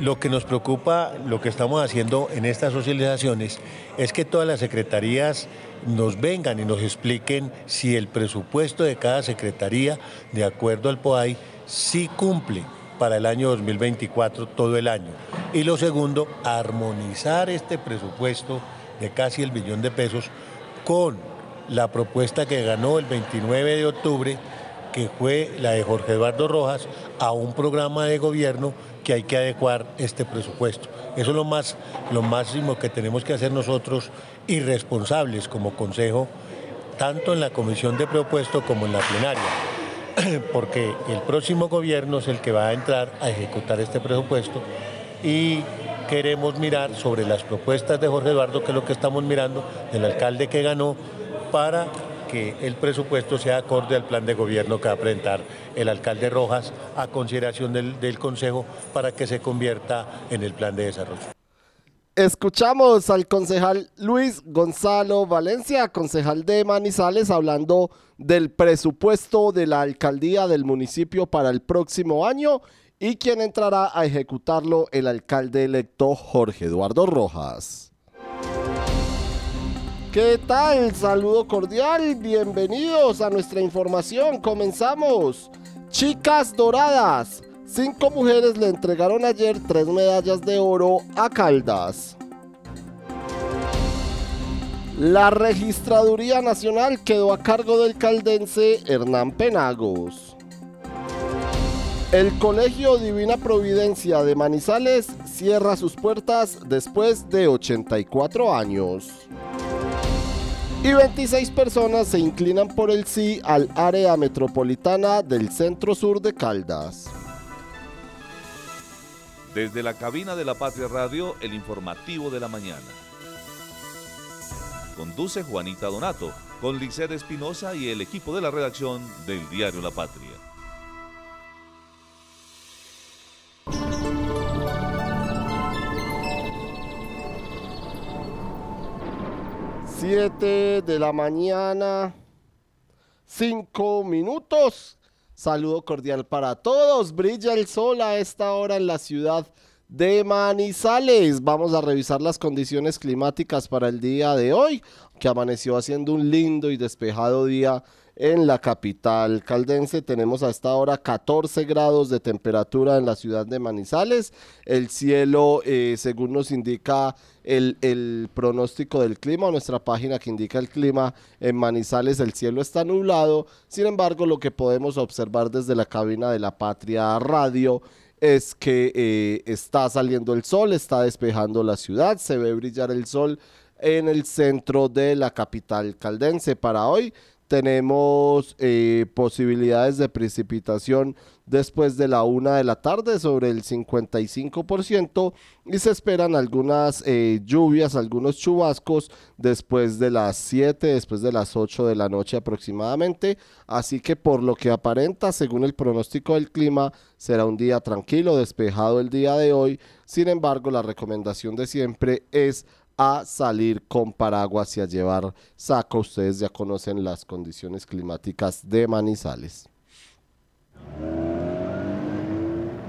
Lo que nos preocupa, lo que estamos haciendo en estas socializaciones, es que todas las secretarías nos vengan y nos expliquen si el presupuesto de cada secretaría, de acuerdo al POAI, sí cumple para el año 2024 todo el año. Y lo segundo, armonizar este presupuesto de casi el billón de pesos con la propuesta que ganó el 29 de octubre que fue la de Jorge Eduardo Rojas, a un programa de gobierno que hay que adecuar este presupuesto. Eso es lo, más, lo máximo que tenemos que hacer nosotros irresponsables como Consejo, tanto en la Comisión de Presupuesto como en la plenaria, porque el próximo gobierno es el que va a entrar a ejecutar este presupuesto y queremos mirar sobre las propuestas de Jorge Eduardo, que es lo que estamos mirando, del alcalde que ganó, para que el presupuesto sea acorde al plan de gobierno que va a presentar el alcalde Rojas a consideración del, Consejo para que se convierta en el plan de desarrollo. Escuchamos al concejal Luis Gonzalo Valencia, concejal de Manizales, hablando del presupuesto de la alcaldía del municipio para el próximo año y quien entrará a ejecutarlo el alcalde electo Jorge Eduardo Rojas. ¿Qué tal? Saludo cordial, bienvenidos a nuestra información. Comenzamos. Chicas Doradas. Cinco mujeres le entregaron ayer tres medallas de oro a Caldas. La Registraduría Nacional quedó a cargo del caldense Hernán Penagos. El Colegio Divina Providencia de Manizales cierra sus puertas después de 84 años. Y 26 personas se inclinan por el sí al área metropolitana del centro sur de Caldas. Desde la cabina de la Patria Radio, el informativo de la mañana. Conduce Juanita Donato, con Liced Espinosa y el equipo de la redacción del diario La Patria. 7 de la mañana, 5 minutos. Saludo cordial para todos. Brilla el sol a esta hora en la ciudad de Manizales. Vamos a revisar las condiciones climáticas para el día de hoy, que amaneció haciendo un lindo y despejado día en la capital caldense. Tenemos a esta hora 14 grados de temperatura en la ciudad de Manizales. El cielo, eh, según nos indica el, el, pronóstico del clima, nuestra página que indica el clima en Manizales, el cielo está nublado. Sin embargo, lo que podemos observar desde la cabina de la Patria Radio es que eh, está saliendo el sol, está despejando la ciudad, se ve brillar el sol en el centro de la capital caldense. Para hoy tenemos eh, posibilidades de precipitación después de la una de la tarde sobre el 55% y se esperan algunas eh, lluvias, algunos chubascos después de las 7, después de las 8 de la noche aproximadamente. Así que por lo que aparenta, según el pronóstico del clima, será un día tranquilo, despejado el día de hoy. Sin embargo, la recomendación de siempre es a salir con paraguas y a llevar saco. Ustedes ya conocen las condiciones climáticas de Manizales.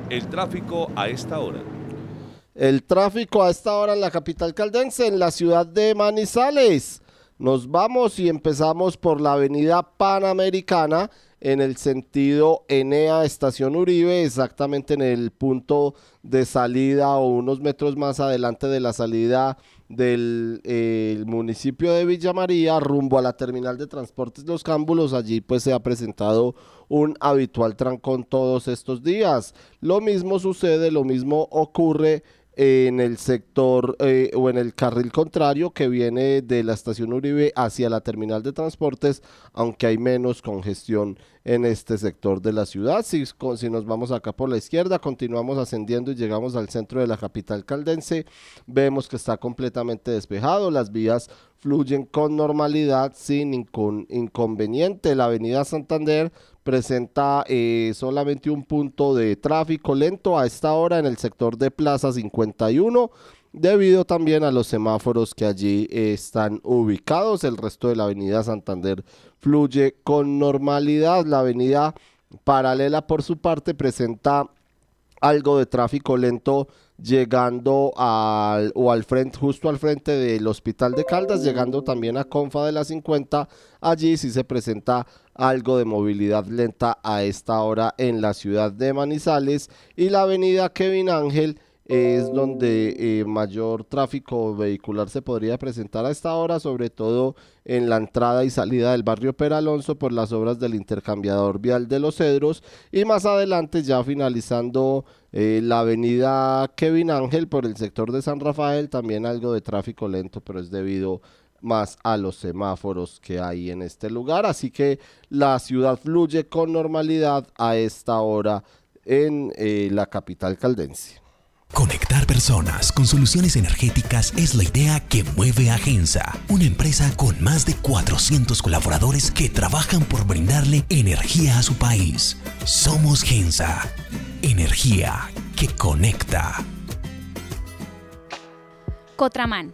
El tráfico a esta hora. El tráfico a esta hora en la capital caldense, en la ciudad de Manizales. Nos vamos y empezamos por la avenida Panamericana en el sentido Enea Estación Uribe, exactamente en el punto de salida o unos metros más adelante de la salida del eh, municipio de Villa María rumbo a la terminal de transportes Los Cámbulos. Allí pues se ha presentado un habitual trancón todos estos días. Lo mismo sucede, lo mismo ocurre en el sector eh, o en el carril contrario que viene de la estación Uribe hacia la terminal de transportes, aunque hay menos congestión en este sector de la ciudad. Si, si nos vamos acá por la izquierda, continuamos ascendiendo y llegamos al centro de la capital caldense, vemos que está completamente despejado, las vías fluyen con normalidad sin ningún inconveniente. La avenida Santander presenta eh, solamente un punto de tráfico lento a esta hora en el sector de Plaza 51 debido también a los semáforos que allí están ubicados. El resto de la avenida Santander fluye con normalidad. La avenida paralela por su parte presenta algo de tráfico lento llegando al o al frente justo al frente del Hospital de Caldas, llegando también a Confa de la 50. Allí sí se presenta algo de movilidad lenta a esta hora en la ciudad de Manizales y la avenida Kevin Ángel es donde eh, mayor tráfico vehicular se podría presentar a esta hora, sobre todo en la entrada y salida del barrio Peralonso por las obras del intercambiador vial de los Cedros y más adelante ya finalizando eh, la avenida Kevin Ángel por el sector de San Rafael, también algo de tráfico lento, pero es debido más a los semáforos que hay en este lugar. Así que la ciudad fluye con normalidad a esta hora en eh, la capital caldense. Conectar personas con soluciones energéticas es la idea que mueve a Gensa, una empresa con más de 400 colaboradores que trabajan por brindarle energía a su país. Somos Gensa, energía que conecta. Cotraman,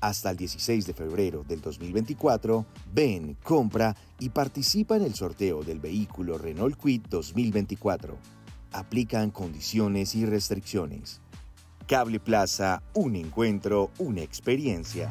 hasta el 16 de febrero del 2024, ven, compra y participa en el sorteo del vehículo Renault Quid 2024. Aplican condiciones y restricciones. Cable Plaza, un encuentro, una experiencia.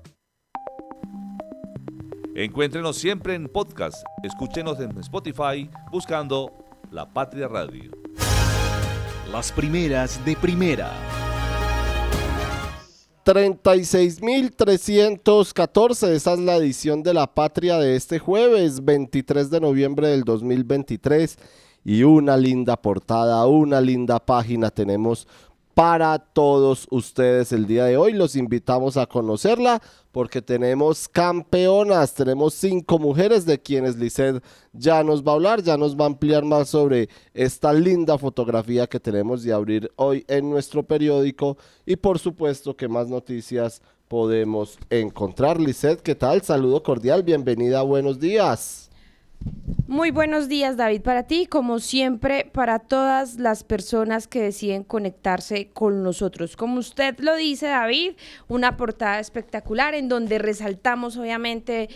Encuéntrenos siempre en podcast. Escúchenos en Spotify buscando La Patria Radio. Las primeras de primera. 36.314, esa es la edición de La Patria de este jueves 23 de noviembre del 2023 y una linda portada, una linda página tenemos para todos ustedes el día de hoy. Los invitamos a conocerla porque tenemos campeonas, tenemos cinco mujeres de quienes Lisset ya nos va a hablar, ya nos va a ampliar más sobre esta linda fotografía que tenemos de abrir hoy en nuestro periódico y por supuesto que más noticias podemos encontrar. Lisset, ¿qué tal? Saludo cordial, bienvenida, buenos días. Muy buenos días, David, para ti, como siempre, para todas las personas que deciden conectarse con nosotros. Como usted lo dice, David, una portada espectacular en donde resaltamos, obviamente,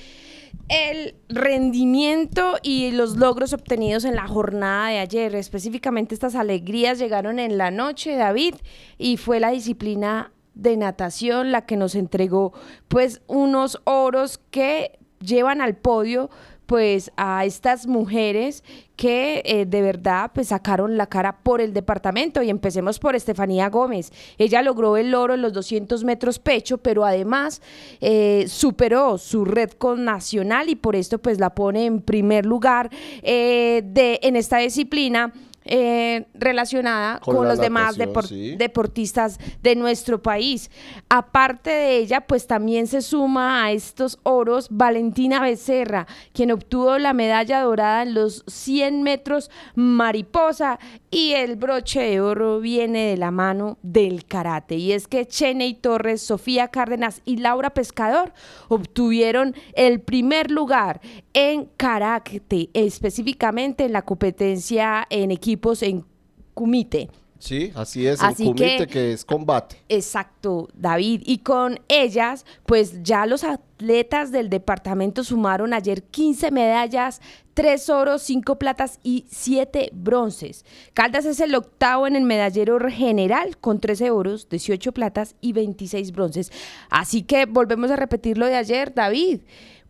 el rendimiento y los logros obtenidos en la jornada de ayer. Específicamente, estas alegrías llegaron en la noche, David, y fue la disciplina de natación la que nos entregó, pues, unos oros que llevan al podio pues a estas mujeres que eh, de verdad pues sacaron la cara por el departamento y empecemos por Estefanía Gómez. Ella logró el oro en los 200 metros pecho, pero además eh, superó su red con nacional y por esto pues la pone en primer lugar eh, de, en esta disciplina eh, relacionada con, los demás deportistas de nuestro país. Aparte de ella, pues también se suma a estos oros Valentina Becerra, quien obtuvo la medalla dorada en los 100 metros mariposa y el broche de oro viene de la mano del karate. Y es que Cheney Torres, Sofía Cárdenas y Laura Pescador obtuvieron el primer lugar en karate, específicamente en la competencia en equipos en kumite. Sí, así es, el kumite que, es combate. Exacto, David. Y con ellas, pues ya los atletas del departamento sumaron ayer 15 medallas, 3 oros, 5 platas y 7 bronces. Caldas es el octavo en el medallero general con 13 oros, 18 platas y 26 bronces. Así que volvemos a repetir lo de ayer, David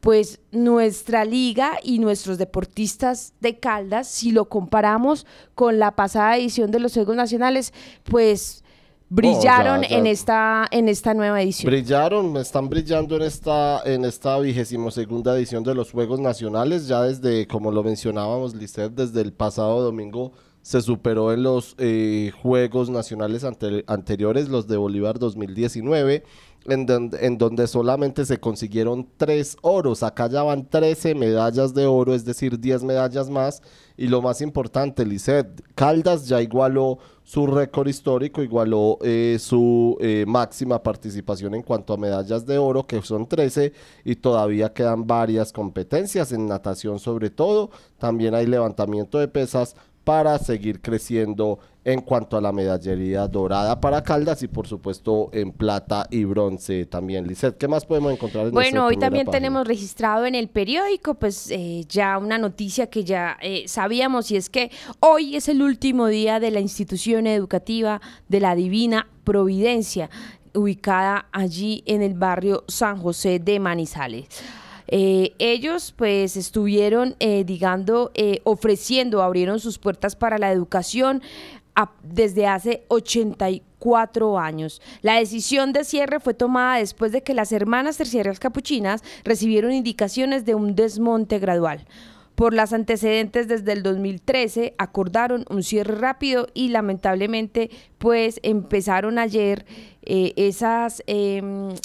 pues nuestra liga y nuestros deportistas de Caldas, si lo comparamos con la pasada edición de los Juegos Nacionales, pues brillaron en esta en esta nueva edición. Brillaron, están brillando en esta en esta vigésimo segunda edición de los Juegos Nacionales, ya desde como lo mencionábamos, Lisset, desde el pasado domingo se superó en los eh, Juegos Nacionales anteriores, los de Bolívar 2019 en donde, solamente se consiguieron tres oros. Acá ya van 13 medallas de oro, es decir, 10 medallas más. Y lo más importante, Lisset, Caldas ya igualó su récord histórico, igualó eh, su eh, máxima participación en cuanto a medallas de oro, que son 13, y todavía quedan varias competencias en natación sobre todo. También hay levantamiento de pesas para seguir creciendo en cuanto a la medallería dorada para Caldas y por supuesto en plata y bronce también. Lizeth, ¿qué más podemos encontrar en Bueno, hoy también tenemos registrado en el periódico pues eh, ya una noticia que ya eh, sabíamos y es que hoy es el último día de la institución educativa de la Divina Providencia ubicada allí en el barrio San José de Manizales. Eh, ellos pues estuvieron, eh, digando, eh, ofreciendo, abrieron sus puertas para la educación desde hace 84 años. La decisión de cierre fue tomada después de que las hermanas terciarias capuchinas recibieron indicaciones de un desmonte gradual. Por las antecedentes desde el 2013 acordaron un cierre rápido y lamentablemente pues empezaron ayer eh, esas eh,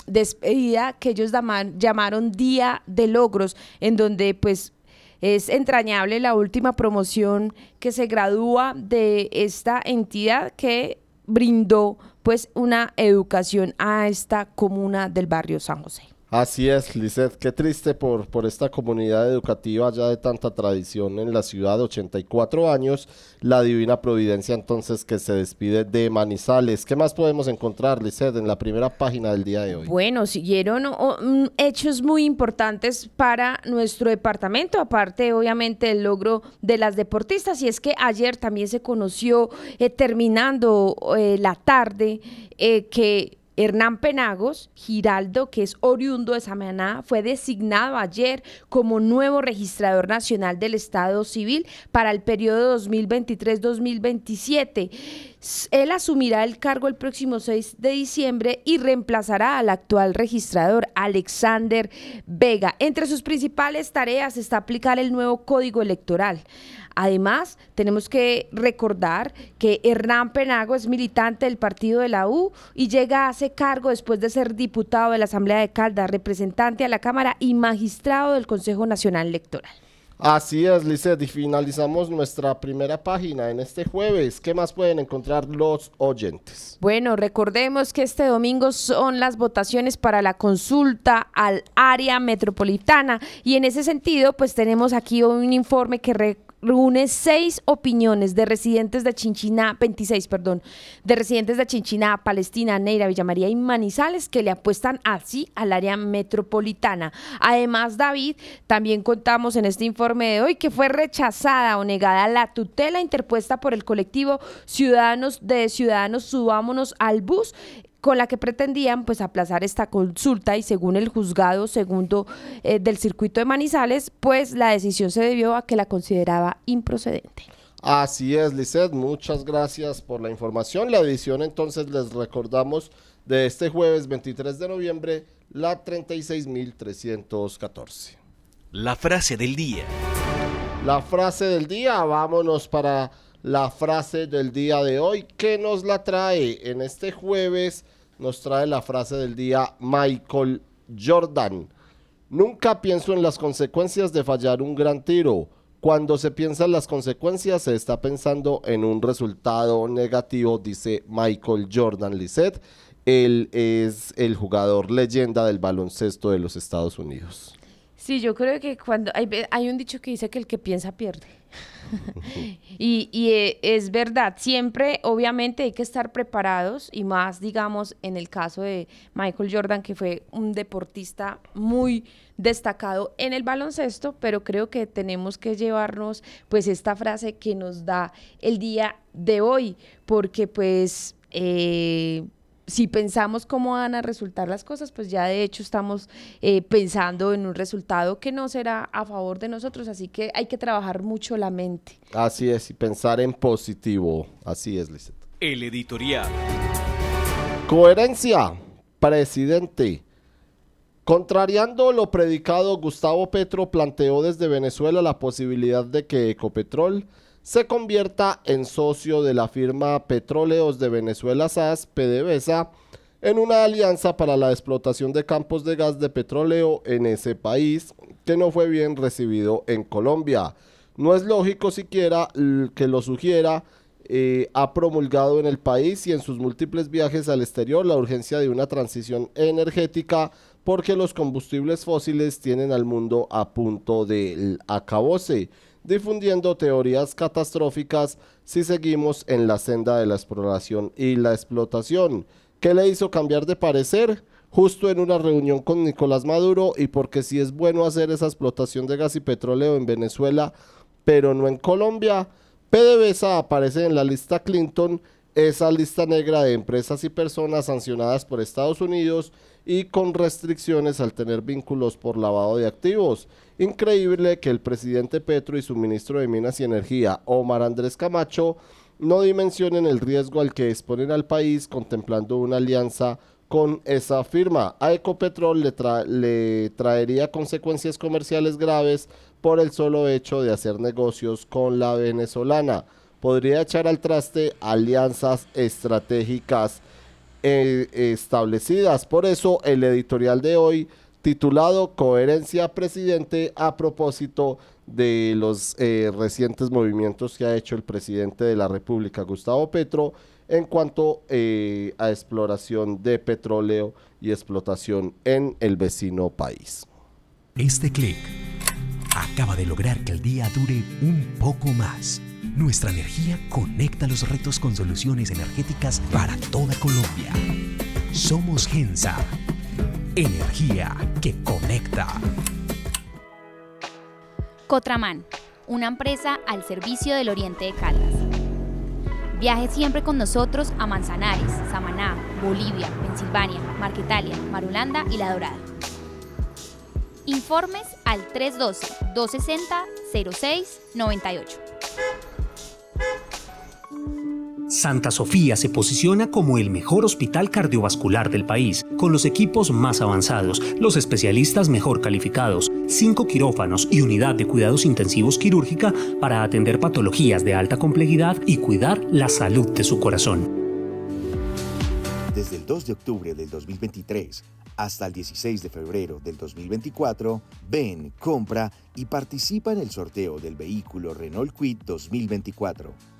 despedida que ellos llamaron Día de Logros, en donde pues es entrañable la última promoción que se gradúa de esta entidad que brindó pues una educación a esta comuna del barrio San José. Así es, Lizeth, qué triste por, por esta comunidad educativa ya de tanta tradición en la ciudad, 84 años, la Divina Providencia entonces que se despide de Manizales. ¿Qué más podemos encontrar, Lizeth, en la primera página del día de hoy? Bueno, siguieron mm, hechos muy importantes para nuestro departamento, aparte obviamente del logro de las deportistas, y es que ayer también se conoció, eh, terminando eh, la tarde, eh, que Hernán Penagos Giraldo, que es oriundo de Samaná, fue designado ayer como nuevo registrador nacional del Estado Civil para el periodo 2023-2027. Él asumirá el cargo el próximo 6 de diciembre y reemplazará al actual registrador Alexander Vega. Entre sus principales tareas está aplicar el nuevo código electoral. Además, tenemos que recordar que Hernán Penago es militante del partido de la U y llega a ese cargo después de ser diputado de la Asamblea de Caldas, representante a la Cámara y magistrado del Consejo Nacional Electoral. Así es, Lizeth, y finalizamos nuestra primera página en este jueves. ¿Qué más pueden encontrar los oyentes? Bueno, recordemos que este domingo son las votaciones para la consulta al área metropolitana y en ese sentido, pues tenemos aquí un informe que reúne seis opiniones de residentes de Chinchiná, 26, perdón, de residentes de Chinchiná, Palestina, Neira, Villa María y Manizales que le apuestan así al área metropolitana. Además, David, también contamos en este informe de hoy que fue rechazada o negada la tutela interpuesta por el colectivo Ciudadanos de Ciudadanos Subámonos al Bus con la que pretendían pues aplazar esta consulta y según el juzgado segundo eh, del circuito de Manizales, pues la decisión se debió a que la consideraba improcedente. Así es, Lizeth, muchas gracias por la información. La edición entonces les recordamos de este jueves 23 de noviembre, la 36.314. La frase del día. La frase del día, vámonos para la frase del día de hoy. ¿Qué nos la trae? En este jueves nos trae la frase del día Michael Jordan. Nunca pienso en las consecuencias de fallar un gran tiro. Cuando se piensa en las consecuencias, se está pensando en un resultado negativo, dice Michael Jordan Lisset. Él es el jugador leyenda del baloncesto de los Estados Unidos. Sí, yo creo que cuando hay, hay un dicho que dice que el que piensa pierde. y, eh, es verdad, siempre obviamente hay que estar preparados y más, digamos, en el caso de Michael Jordan, que fue un deportista muy destacado en el baloncesto, pero creo que tenemos que llevarnos pues esta frase que nos da el día de hoy, porque pues... Eh, si pensamos cómo van a resultar las cosas, pues ya de hecho estamos eh, pensando en un resultado que no será a favor de nosotros, así que hay que trabajar mucho la mente. Así es, y pensar en positivo, así es, Lizette. El editorial. Coherencia, presidente. Contrariando lo predicado, Gustavo Petro planteó desde Venezuela la posibilidad de que Ecopetrol se convierta en socio de la firma Petróleos de Venezuela SAS, PDVSA, en una alianza para la explotación de campos de gas de petróleo en ese país, que no fue bien recibido en Colombia. No es lógico siquiera que lo sugiera, eh, ha promulgado en el país y en sus múltiples viajes al exterior la urgencia de una transición energética porque los combustibles fósiles tienen al mundo a punto del acabose difundiendo teorías catastróficas si seguimos en la senda de la exploración y la explotación. ¿Qué le hizo cambiar de parecer? Justo en una reunión con Nicolás Maduro y porque si es bueno hacer esa explotación de gas y petróleo en Venezuela, pero no en Colombia, PDVSA aparece en la lista Clinton, esa lista negra de empresas y personas sancionadas por Estados Unidos y con restricciones al tener vínculos por lavado de activos. Increíble que el presidente Petro y su ministro de Minas y Energía, Omar Andrés Camacho, no dimensionen el riesgo al que exponen al país contemplando una alianza con esa firma. A Ecopetrol le, traería consecuencias comerciales graves por el solo hecho de hacer negocios con la venezolana. Podría echar al traste alianzas estratégicas eh, establecidas. Por eso el editorial de hoy titulado Coherencia Presidente a propósito de los eh, recientes movimientos que ha hecho el presidente de la República, Gustavo Petro, en cuanto eh, a exploración de petróleo y explotación en el vecino país. Este clic acaba de lograr que el día dure un poco más. Nuestra energía conecta los retos con soluciones energéticas para toda Colombia. Somos Gensa. Energía que conecta. Cotraman, una empresa al servicio del Oriente de Caldas. Viaje siempre con nosotros a Manzanares, Samaná, Bolivia, Pensilvania, Marquetalia, Marulanda y La Dorada. Informes al 312-260-0698. Santa Sofía se posiciona como el mejor hospital cardiovascular del país, con los equipos más avanzados, los especialistas mejor calificados, cinco quirófanos y unidad de cuidados intensivos quirúrgica para atender patologías de alta complejidad y cuidar la salud de su corazón. Desde el 2 de octubre del 2023 Hasta el 16 de febrero del 2024, ven, compra y participa en el sorteo del vehículo Renault Kwid 2024.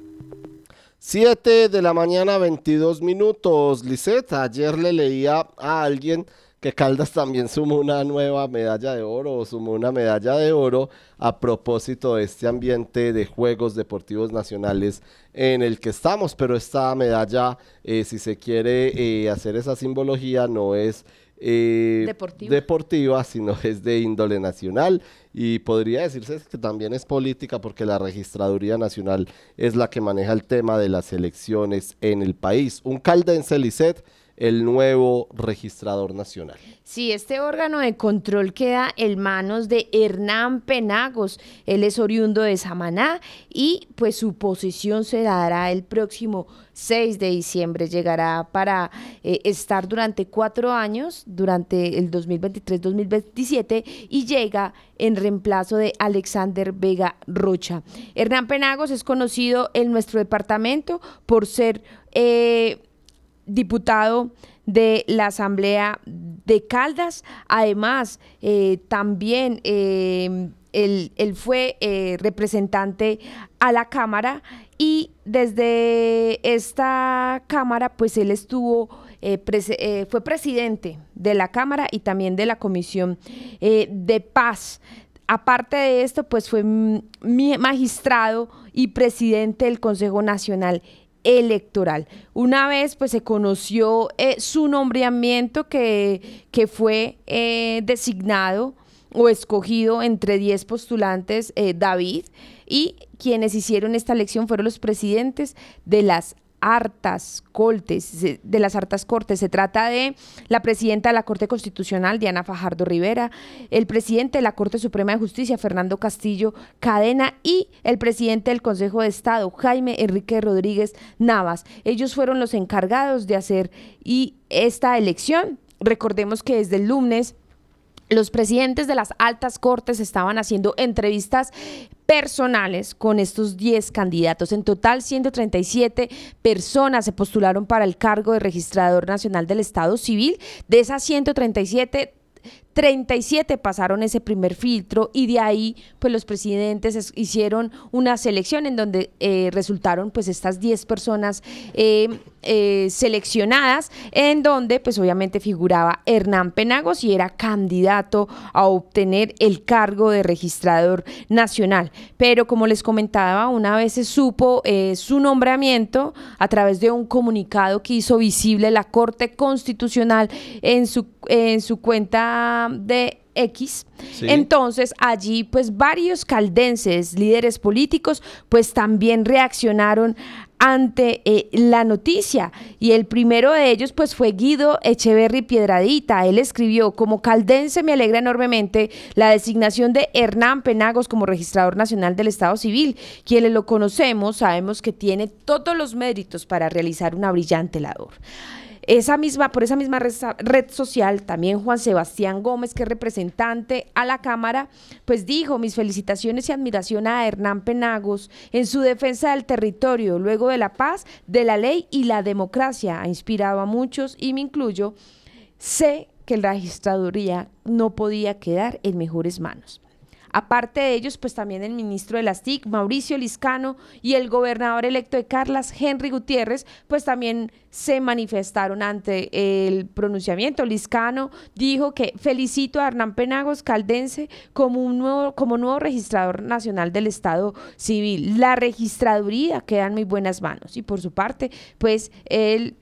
7 de la mañana, 22 minutos. Lisette, ayer le leía a alguien que Caldas también sumó una nueva medalla de oro o sumó una medalla de oro a propósito de este ambiente de Juegos Deportivos Nacionales en el que estamos. Pero esta medalla, eh, si se quiere eh, hacer esa simbología, no es eh, Deportiva. deportiva, sino es de índole nacional y podría decirse que también es política porque la Registraduría Nacional es la que maneja el tema de las elecciones en el país. Un caldense Lisset el nuevo registrador nacional. Sí, este órgano de control queda en manos de Hernán Penagos. Él es oriundo de Samaná y pues su posición se dará el próximo 6 de diciembre. Llegará para eh, estar durante cuatro años, durante el 2023-2027 y llega en reemplazo de Alexander Vega Rocha. Hernán Penagos es conocido en nuestro departamento por ser... Eh, diputado de la Asamblea de Caldas. Además, eh, también eh, él, fue eh, representante a la Cámara y desde esta Cámara, pues él estuvo, fue presidente de la Cámara y también de la Comisión de Paz. Aparte de esto, pues fue magistrado y presidente del Consejo Nacional electoral. Una vez pues se conoció eh, su nombramiento que, que fue eh, designado o escogido entre 10 postulantes eh, David y quienes hicieron esta elección fueron los presidentes de las hartas cortes, de las hartas cortes. Se trata de la presidenta de la Corte Constitucional, Diana Fajardo Rivera, el presidente de la Corte Suprema de Justicia, Fernando Castillo Cadena, y el presidente del Consejo de Estado, Jaime Enrique Rodríguez Navas. Ellos fueron los encargados de hacer y esta elección. Recordemos que desde el lunes los presidentes de las altas cortes estaban haciendo entrevistas personales con estos 10 candidatos. En total, 137 personas se postularon para el cargo de registrador nacional del Estado Civil. De esas 137, 37 pasaron ese primer filtro y de ahí pues los presidentes hicieron una selección en donde eh, resultaron pues estas 10 personas eh, eh, seleccionadas en donde pues obviamente figuraba Hernán Penagos y era candidato a obtener el cargo de registrador nacional. Pero como les comentaba, una vez se supo su nombramiento a través de un comunicado que hizo visible la Corte Constitucional en su, en su cuenta de X. Entonces allí pues varios caldenses, líderes políticos, pues también reaccionaron ante eh, la noticia y el primero de ellos pues fue Guido Echeverry Piedradita. Él escribió, como caldense me alegra enormemente la designación de Hernán Penagos como registrador nacional del Estado Civil. Quienes lo conocemos sabemos que tiene todos los méritos para realizar una brillante labor. Esa misma, por esa misma red, social, también Juan Sebastián Gómez, que es representante a la Cámara, pues dijo mis felicitaciones y admiración a Hernán Penagos en su defensa del territorio, luego de la paz, de la ley y la democracia. Ha inspirado a muchos y me incluyo. Sé que la registraduría no podía quedar en mejores manos. Aparte de ellos, pues también el ministro de las TIC, Mauricio Liscano, y el gobernador electo de Carlas, Henry Gutiérrez, pues también se manifestaron ante el pronunciamiento. Liscano dijo que felicito a Hernán Penagos Caldense como, un nuevo, como nuevo registrador nacional del Estado Civil. La registraduría queda en muy buenas manos. Y por su parte, pues el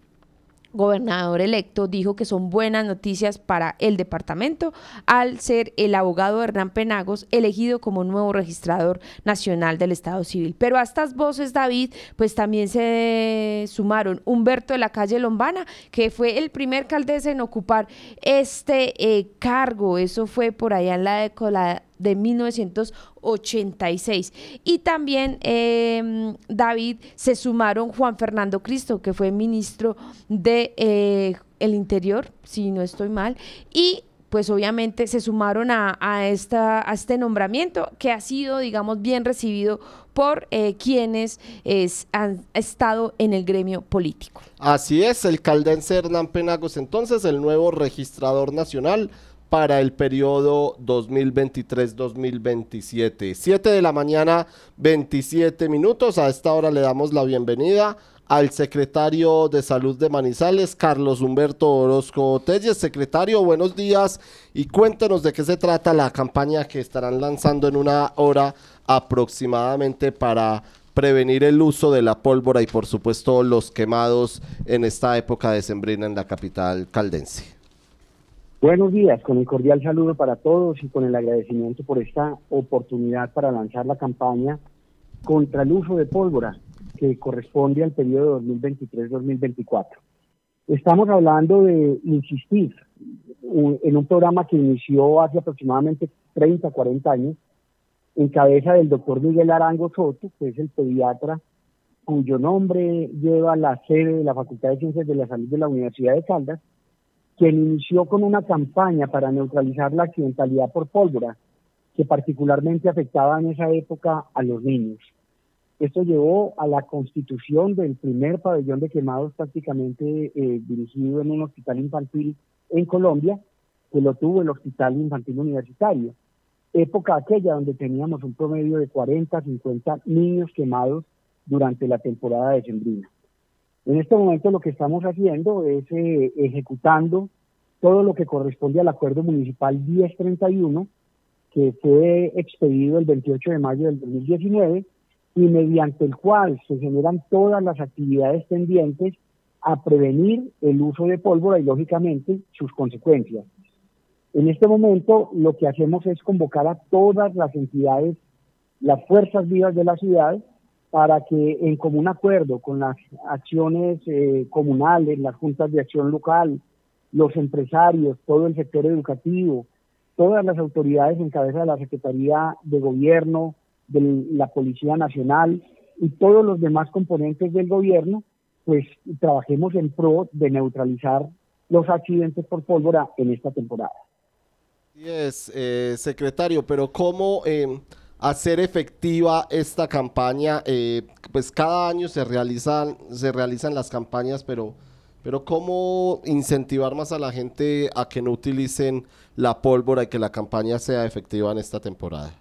gobernador electo dijo que son buenas noticias para el departamento al ser el abogado Hernán Penagos elegido como nuevo registrador nacional del Estado Civil. Pero a estas voces, David, pues también se sumaron Humberto de la calle Lombana, que fue el primer alcaldesa en ocupar este eh, cargo. Eso fue por allá en la década de 1986. Y también, em, David, se sumaron Juan Fernando Cristo, que fue ministro de eh, el Interior, si no estoy mal, y pues obviamente se sumaron a, esta, a este nombramiento que ha sido, digamos, bien recibido por eh, quienes han estado en el gremio político. Así es, el caldense Hernán Penagos, entonces el nuevo registrador nacional para el periodo 2023-2027. 7 de la mañana, 27 minutos. A esta hora le damos la bienvenida al secretario de Salud de Manizales, Carlos Humberto Orozco Telles. Secretario, buenos días y cuéntenos de qué se trata la campaña que estarán lanzando en una hora aproximadamente para prevenir el uso de la pólvora y por supuesto los quemados en esta época de sembrina en la capital caldense. Buenos días, con el cordial saludo para todos y con el agradecimiento por esta oportunidad para lanzar la campaña contra el uso de pólvora que corresponde al periodo 2023-2024. Estamos hablando de insistir en un programa que inició hace aproximadamente 30, 40 años, en cabeza del doctor Miguel Arango Soto, que es el pediatra cuyo nombre lleva la sede de la Facultad de Ciencias de la Salud de la Universidad de Caldas, quien inició con una campaña para neutralizar la accidentalidad por pólvora, que particularmente afectaba en esa época a los niños. Esto llevó a la constitución del primer pabellón de quemados prácticamente eh, dirigido en un hospital infantil en Colombia, que lo tuvo el Hospital Infantil Universitario. Época aquella donde teníamos un promedio de 40, 50 niños quemados durante la temporada de Sembrina. En este momento lo que estamos haciendo es eh, ejecutando todo lo que corresponde al acuerdo municipal 1031, que fue expedido el 28 de mayo del 2019 y mediante el cual se generan todas las actividades pendientes a prevenir el uso de pólvora y lógicamente sus consecuencias. En este momento lo que hacemos es convocar a todas las entidades, las fuerzas vivas de la ciudad, para que en común acuerdo con las acciones eh, comunales, las juntas de acción local, los empresarios, todo el sector educativo, todas las autoridades en cabeza de la Secretaría de Gobierno, de la Policía Nacional y todos los demás componentes del gobierno, pues trabajemos en pro de neutralizar los accidentes por pólvora en esta temporada. Sí es, eh, secretario, pero ¿cómo eh, hacer efectiva esta campaña? Eh, pues cada año se realizan, se realizan las campañas, pero pero ¿cómo incentivar más a la gente a que no utilicen la pólvora y que la campaña sea efectiva en esta temporada?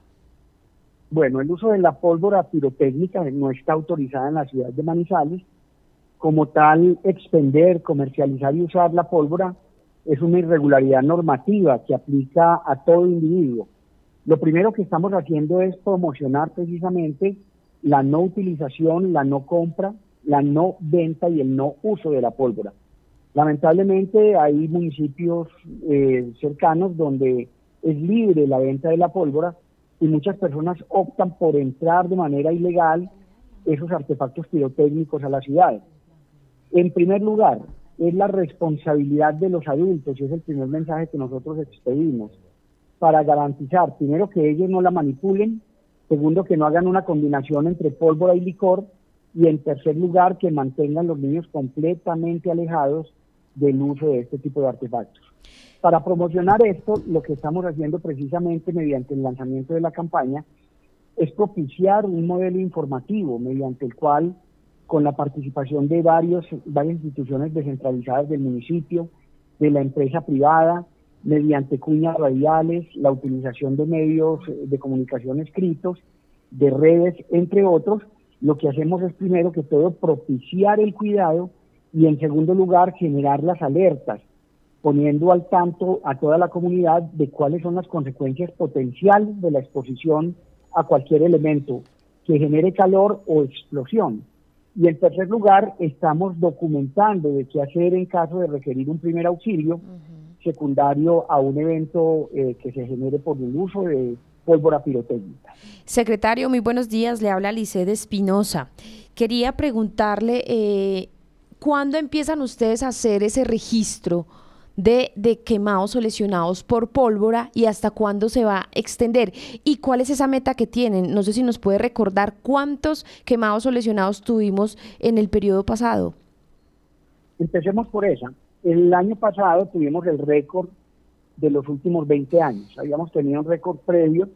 Bueno, el uso de la pólvora pirotécnica no está autorizada en la ciudad de Manizales. Como tal, expender, comercializar y usar la pólvora es una irregularidad normativa que aplica a todo individuo. Lo primero que estamos haciendo es promocionar precisamente la no utilización, la no compra la no venta y el no uso de la pólvora. Lamentablemente hay municipios eh, cercanos donde es libre la venta de la pólvora y muchas personas optan por entrar de manera ilegal esos artefactos pirotécnicos a la ciudad. En primer lugar, es la responsabilidad de los adultos y es el primer mensaje que nosotros expedimos para garantizar, primero, que ellos no la manipulen, segundo, que no hagan una combinación entre pólvora y licor y en tercer lugar que mantengan los niños completamente alejados del uso de este tipo de artefactos. Para promocionar esto, lo que estamos haciendo precisamente mediante el lanzamiento de la campaña es propiciar un modelo informativo mediante el cual, con la participación de varios, varias instituciones descentralizadas del municipio, de la empresa privada mediante cuñas radiales, la utilización de medios eh, de comunicación escritos, de redes, entre otros, lo que hacemos es primero que todo propiciar el cuidado y en segundo lugar generar las alertas, poniendo al tanto a toda la comunidad de cuáles son las consecuencias potenciales de la exposición a cualquier elemento que genere calor o explosión. Y en tercer lugar, estamos documentando de qué hacer en caso de requerir un primer auxilio secundario a un evento eh, que se genere por el uso de pólvora pirotécnica. Secretario, muy buenos días. Le habla Licede Espinosa. Quería preguntarle, eh, ¿cuándo empiezan ustedes a hacer ese registro? De, de, quemados o lesionados por pólvora y hasta cuándo se va a extender y cuál es esa meta que tienen. No sé si nos puede recordar cuántos quemados o lesionados tuvimos en el periodo pasado. Empecemos por esa. El año pasado tuvimos el récord de los últimos 20 años. Habíamos tenido un récord previo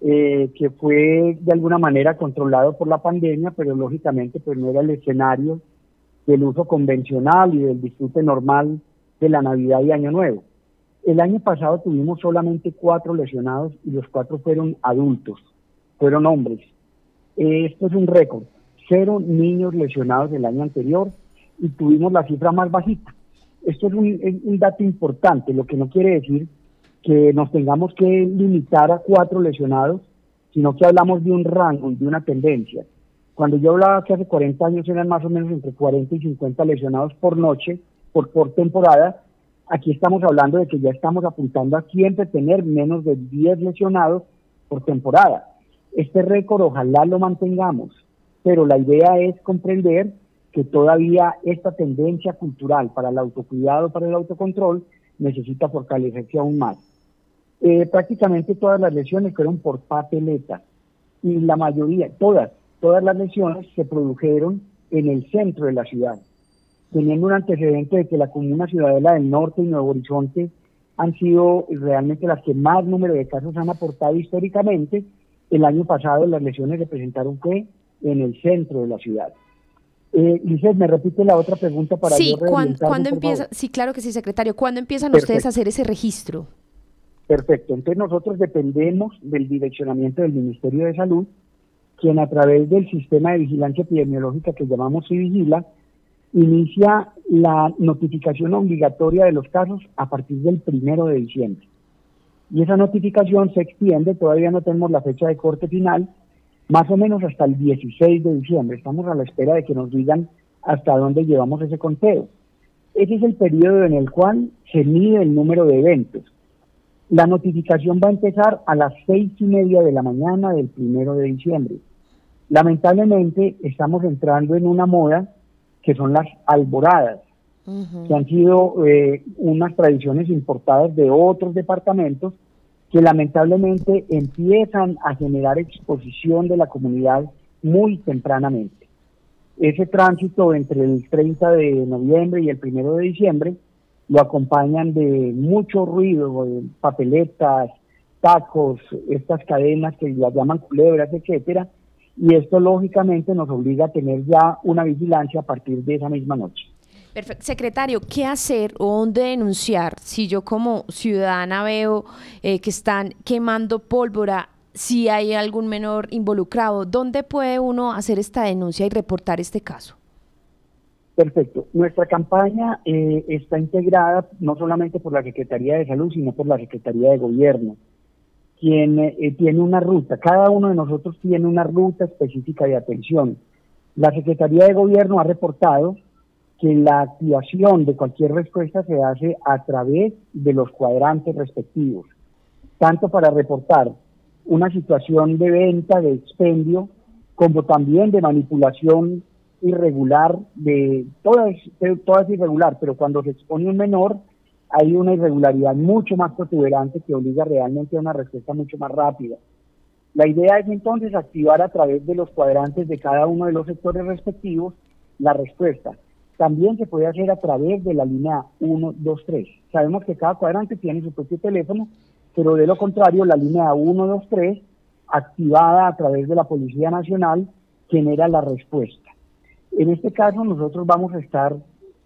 eh, que fue de alguna manera controlado por la pandemia, pero lógicamente pues no era el escenario del uso convencional y del disfrute normal de la Navidad y Año Nuevo. El año pasado tuvimos solamente cuatro lesionados y los cuatro fueron adultos, fueron hombres. Esto es un récord. Cero niños lesionados el año anterior y tuvimos la cifra más bajita. Esto es un, dato importante, lo que no quiere decir que nos tengamos que limitar a cuatro lesionados, sino que hablamos de un rango de una tendencia. Cuando yo hablaba que hace 40 años eran más o menos entre 40 y 50 lesionados por noche, por, por temporada, aquí estamos hablando de que ya estamos apuntando a siempre tener menos de 10 lesionados por temporada. Este récord ojalá lo mantengamos, pero la idea es comprender que todavía esta tendencia cultural para el autocuidado, para el autocontrol, necesita fortalecerse aún más. Eh, prácticamente todas las lesiones fueron por papeleta y la mayoría, todas, todas las lesiones se produjeron en el centro de la ciudad, teniendo un antecedente de que la comuna ciudadela del norte y Nuevo Horizonte han sido realmente las que más número de casos han aportado históricamente. El año pasado las lesiones se presentaron en el centro de la ciudad. Eh, ¿me repite la otra pregunta para sí, ¿cuándo, empieza? Sí, claro que sí, secretario. ¿Cuándo empiezan ustedes a hacer ese registro? Perfecto. Entonces nosotros dependemos del direccionamiento del Ministerio de Salud, quien a través del sistema de vigilancia epidemiológica que llamamos Civigila, inicia la notificación obligatoria de los casos a partir del primero de diciembre. Y esa notificación se extiende, todavía no tenemos la fecha de corte final, más o menos hasta el 16 de diciembre. Estamos a la espera de que nos digan hasta dónde llevamos ese conteo. Ese es el periodo en el cual se mide el número de eventos. La notificación va a empezar a las seis y media de la mañana del primero de diciembre. Lamentablemente estamos entrando en una moda que son las alboradas, que han sido eh, unas tradiciones importadas de otros departamentos que lamentablemente empiezan a generar exposición de la comunidad muy tempranamente. Ese tránsito entre el 30 de noviembre y el 1 de diciembre lo acompañan de mucho ruido, papeletas, tacos, estas cadenas que las llaman culebras, etcétera, y esto lógicamente nos obliga a tener ya una vigilancia a partir de esa misma noche. Secretario, ¿qué hacer o dónde denunciar si yo como ciudadana veo eh, que están quemando pólvora? Si hay algún menor involucrado, ¿dónde puede uno hacer esta denuncia y reportar este caso? Perfecto. Nuestra campaña eh, está integrada no solamente por la Secretaría de Salud, sino por la Secretaría de Gobierno, quien eh, tiene una ruta. Cada uno de nosotros tiene una ruta específica de atención. La Secretaría de Gobierno ha reportado que la activación de cualquier respuesta se hace a través de los cuadrantes respectivos, tanto para reportar una situación de venta, de expendio, como también de manipulación irregular, de todas, todas irregular, pero cuando se expone un menor hay una irregularidad mucho más protuberante que obliga realmente a una respuesta mucho más rápida. La idea es entonces activar a través de los cuadrantes de cada uno de los sectores respectivos la respuesta también se puede hacer a través de la línea 123. Sabemos que cada cuadrante tiene su propio teléfono, pero de lo contrario, la línea 123, activada a través de la Policía Nacional, genera la respuesta. En este caso, nosotros vamos a estar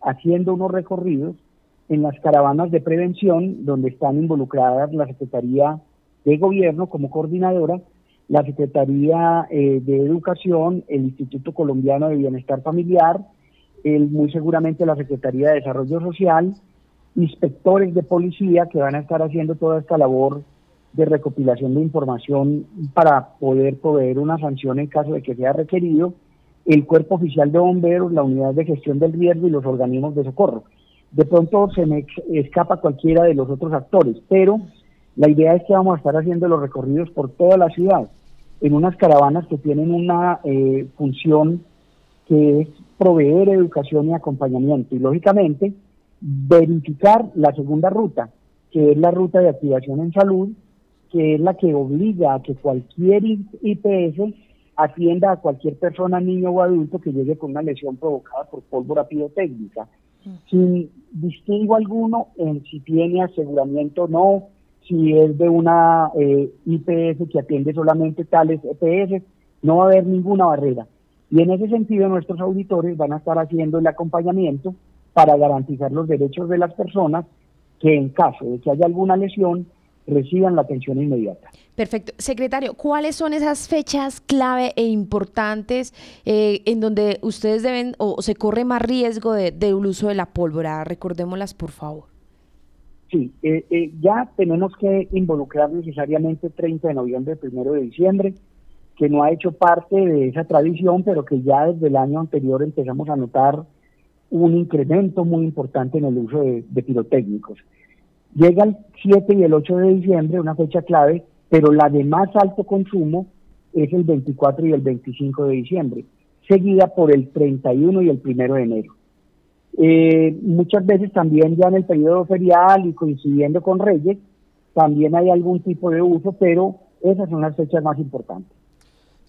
haciendo unos recorridos en las caravanas de prevención, donde están involucradas la Secretaría de Gobierno como coordinadora, la Secretaría eh, de Educación, el Instituto Colombiano de Bienestar Familiar, el, muy seguramente la Secretaría de Desarrollo Social, inspectores de policía que van a estar haciendo toda esta labor de recopilación de información para poder proveer una sanción en caso de que sea requerido, el Cuerpo Oficial de Bomberos, la Unidad de Gestión del Riesgo y los organismos de socorro. De pronto se me escapa cualquiera de los otros actores, pero la idea es que vamos a estar haciendo los recorridos por toda la ciudad en unas caravanas que tienen una eh, función que es proveer educación y acompañamiento. Y lógicamente verificar la segunda ruta, que es la ruta de activación en salud, que es la que obliga a que cualquier IPS atienda a cualquier persona, niño o adulto que llegue con una lesión provocada por pólvora pirotécnica, sin distingo alguno en si tiene aseguramiento o no, si es de una eh, IPS que atiende solamente tales EPS, no va a haber ninguna barrera. Y en ese sentido nuestros auditores van a estar haciendo el acompañamiento para garantizar los derechos de las personas que en caso de que haya alguna lesión reciban la atención inmediata. Perfecto. Secretario, ¿cuáles son esas fechas clave e importantes eh, en donde ustedes deben o se corre más riesgo de, del uso de la pólvora? Recordémoslas, por favor. Sí, eh, eh, ya tenemos que involucrar necesariamente 30 de noviembre, 1 de diciembre, que no ha hecho parte de esa tradición, pero que ya desde el año anterior empezamos a notar un incremento muy importante en el uso de, pirotécnicos. Llega el 7 y el 8 de diciembre, una fecha clave, pero la de más alto consumo es el 24 y el 25 de diciembre, seguida por el 31 y el 1 de enero. Eh, muchas veces también ya en el periodo ferial y coincidiendo con Reyes, también hay algún tipo de uso, pero esas son las fechas más importantes.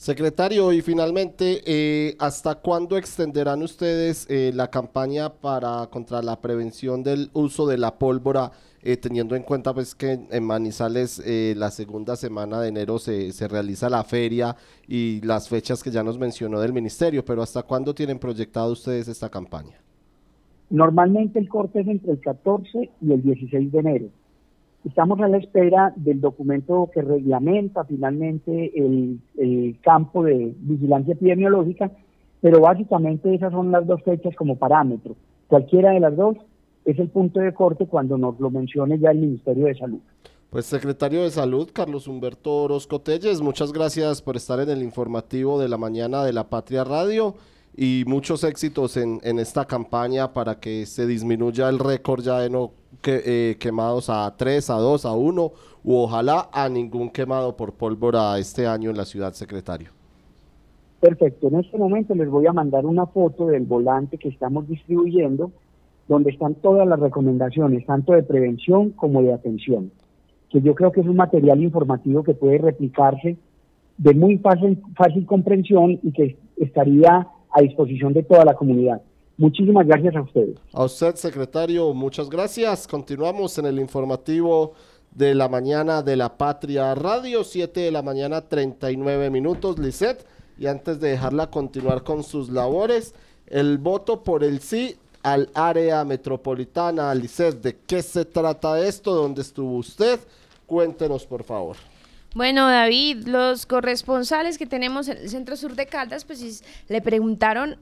Secretario, y finalmente, eh, ¿hasta cuándo extenderán ustedes eh, la campaña para contra la prevención del uso de la pólvora, eh, teniendo en cuenta pues que en Manizales la segunda semana de enero se, se realiza la feria y las fechas que ya nos mencionó del ministerio, pero ¿hasta cuándo tienen proyectado ustedes esta campaña? Normalmente el corte es entre el 14 y el 16 de enero. Estamos a la espera del documento que reglamenta finalmente el, campo de vigilancia epidemiológica, pero básicamente esas son las dos fechas como parámetro. Cualquiera de las dos es el punto de corte cuando nos lo mencione ya el Ministerio de Salud. Pues secretario de Salud, Carlos Humberto Orozco Telles, muchas gracias por estar en el informativo de la mañana de la Patria Radio y muchos éxitos en, en esta campaña para que se disminuya el récord ya de no que, eh, quemados a 3, a 2, a 1 u ojalá a ningún quemado por pólvora este año en la ciudad, secretario. Perfecto, en este momento les voy a mandar una foto del volante que estamos distribuyendo donde están todas las recomendaciones, tanto de prevención como de atención, que yo creo que es un material informativo que puede replicarse de muy fácil, fácil comprensión y que estaría a disposición de toda la comunidad. Muchísimas gracias a ustedes. A usted, secretario, muchas gracias. Continuamos en el informativo de la mañana de la Patria Radio, 7 de la mañana, 39 minutos, Lisset. Y antes de dejarla continuar con sus labores, el voto por el sí al área metropolitana, Lisset, ¿de qué se trata esto? ¿Dónde estuvo usted? Cuéntenos, por favor. Bueno, David, los corresponsales que tenemos en el Centro Sur de Caldas, pues le preguntaron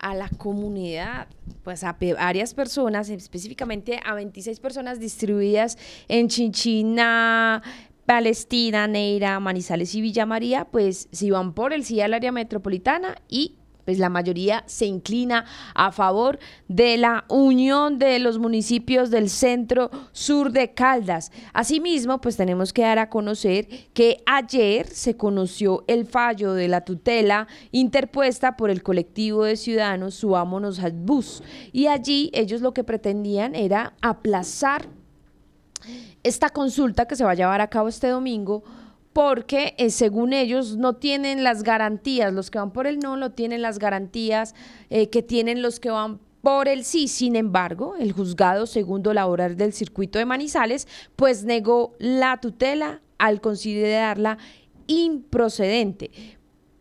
a la comunidad, pues a varias personas, específicamente a 26 personas distribuidas en Chinchina, Palestina, Neira, Manizales y Villa María, pues si van por el sí al área metropolitana y pues la mayoría se inclina a favor de la unión de los municipios del centro sur de Caldas. Asimismo, pues tenemos que dar a conocer que ayer se conoció el fallo de la tutela interpuesta por el colectivo de ciudadanos Subámonos al Bus. Y allí ellos lo que pretendían era aplazar esta consulta que se va a llevar a cabo este domingo porque eh, según ellos no tienen las garantías, los que van por el no no tienen las garantías eh, que tienen los que van por el sí. Sin embargo, el juzgado segundo laboral del circuito de Manizales pues negó la tutela al considerarla improcedente.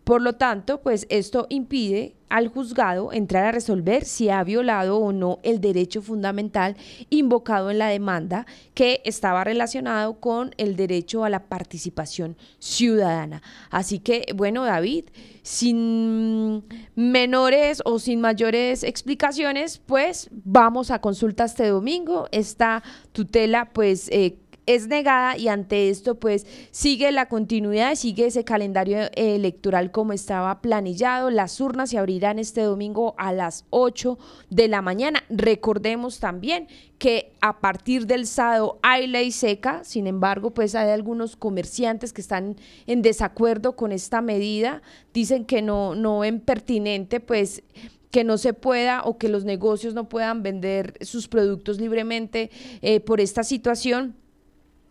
Por lo tanto, pues esto impide al juzgado entrar a resolver si ha violado o no el derecho fundamental invocado en la demanda que estaba relacionado con el derecho a la participación ciudadana. Así que, bueno, David, sin menores o sin mayores explicaciones, pues vamos a consulta este domingo. Esta tutela, pues, eh, es negada y ante esto pues sigue la continuidad, sigue ese calendario electoral como estaba planillado. Las urnas se abrirán este domingo a las 8 de la mañana. Recordemos también que a partir del sábado hay ley seca, sin embargo pues hay algunos comerciantes que están en desacuerdo con esta medida, dicen que no, no ven pertinente pues que no se pueda o que los negocios no puedan vender sus productos libremente eh, por esta situación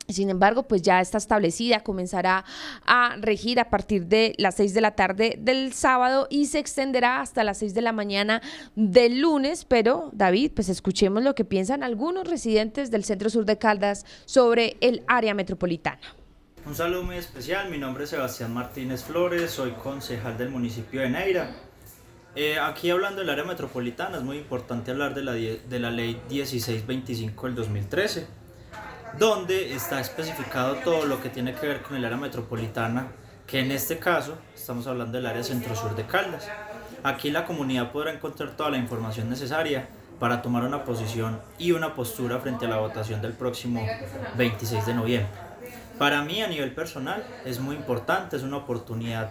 sin embargo, pues ya está establecida, comenzará a regir a partir de las 6 de la tarde del sábado y se extenderá hasta las 6 de la mañana del lunes. Pero, David, pues escuchemos lo que piensan algunos residentes del centro sur de Caldas sobre el área metropolitana. Un saludo muy especial, mi nombre es Sebastián Martínez Flores, soy concejal del municipio de Neira. Eh, aquí hablando del área metropolitana es muy importante hablar de la, de la ley 1625 del 2013 donde está especificado todo lo que tiene que ver con el área metropolitana, que en este caso estamos hablando del área centro-sur de Caldas. Aquí la comunidad podrá encontrar toda la información necesaria para tomar una posición y una postura frente a la votación del próximo 26 de noviembre. Para mí a nivel personal es muy importante, es una oportunidad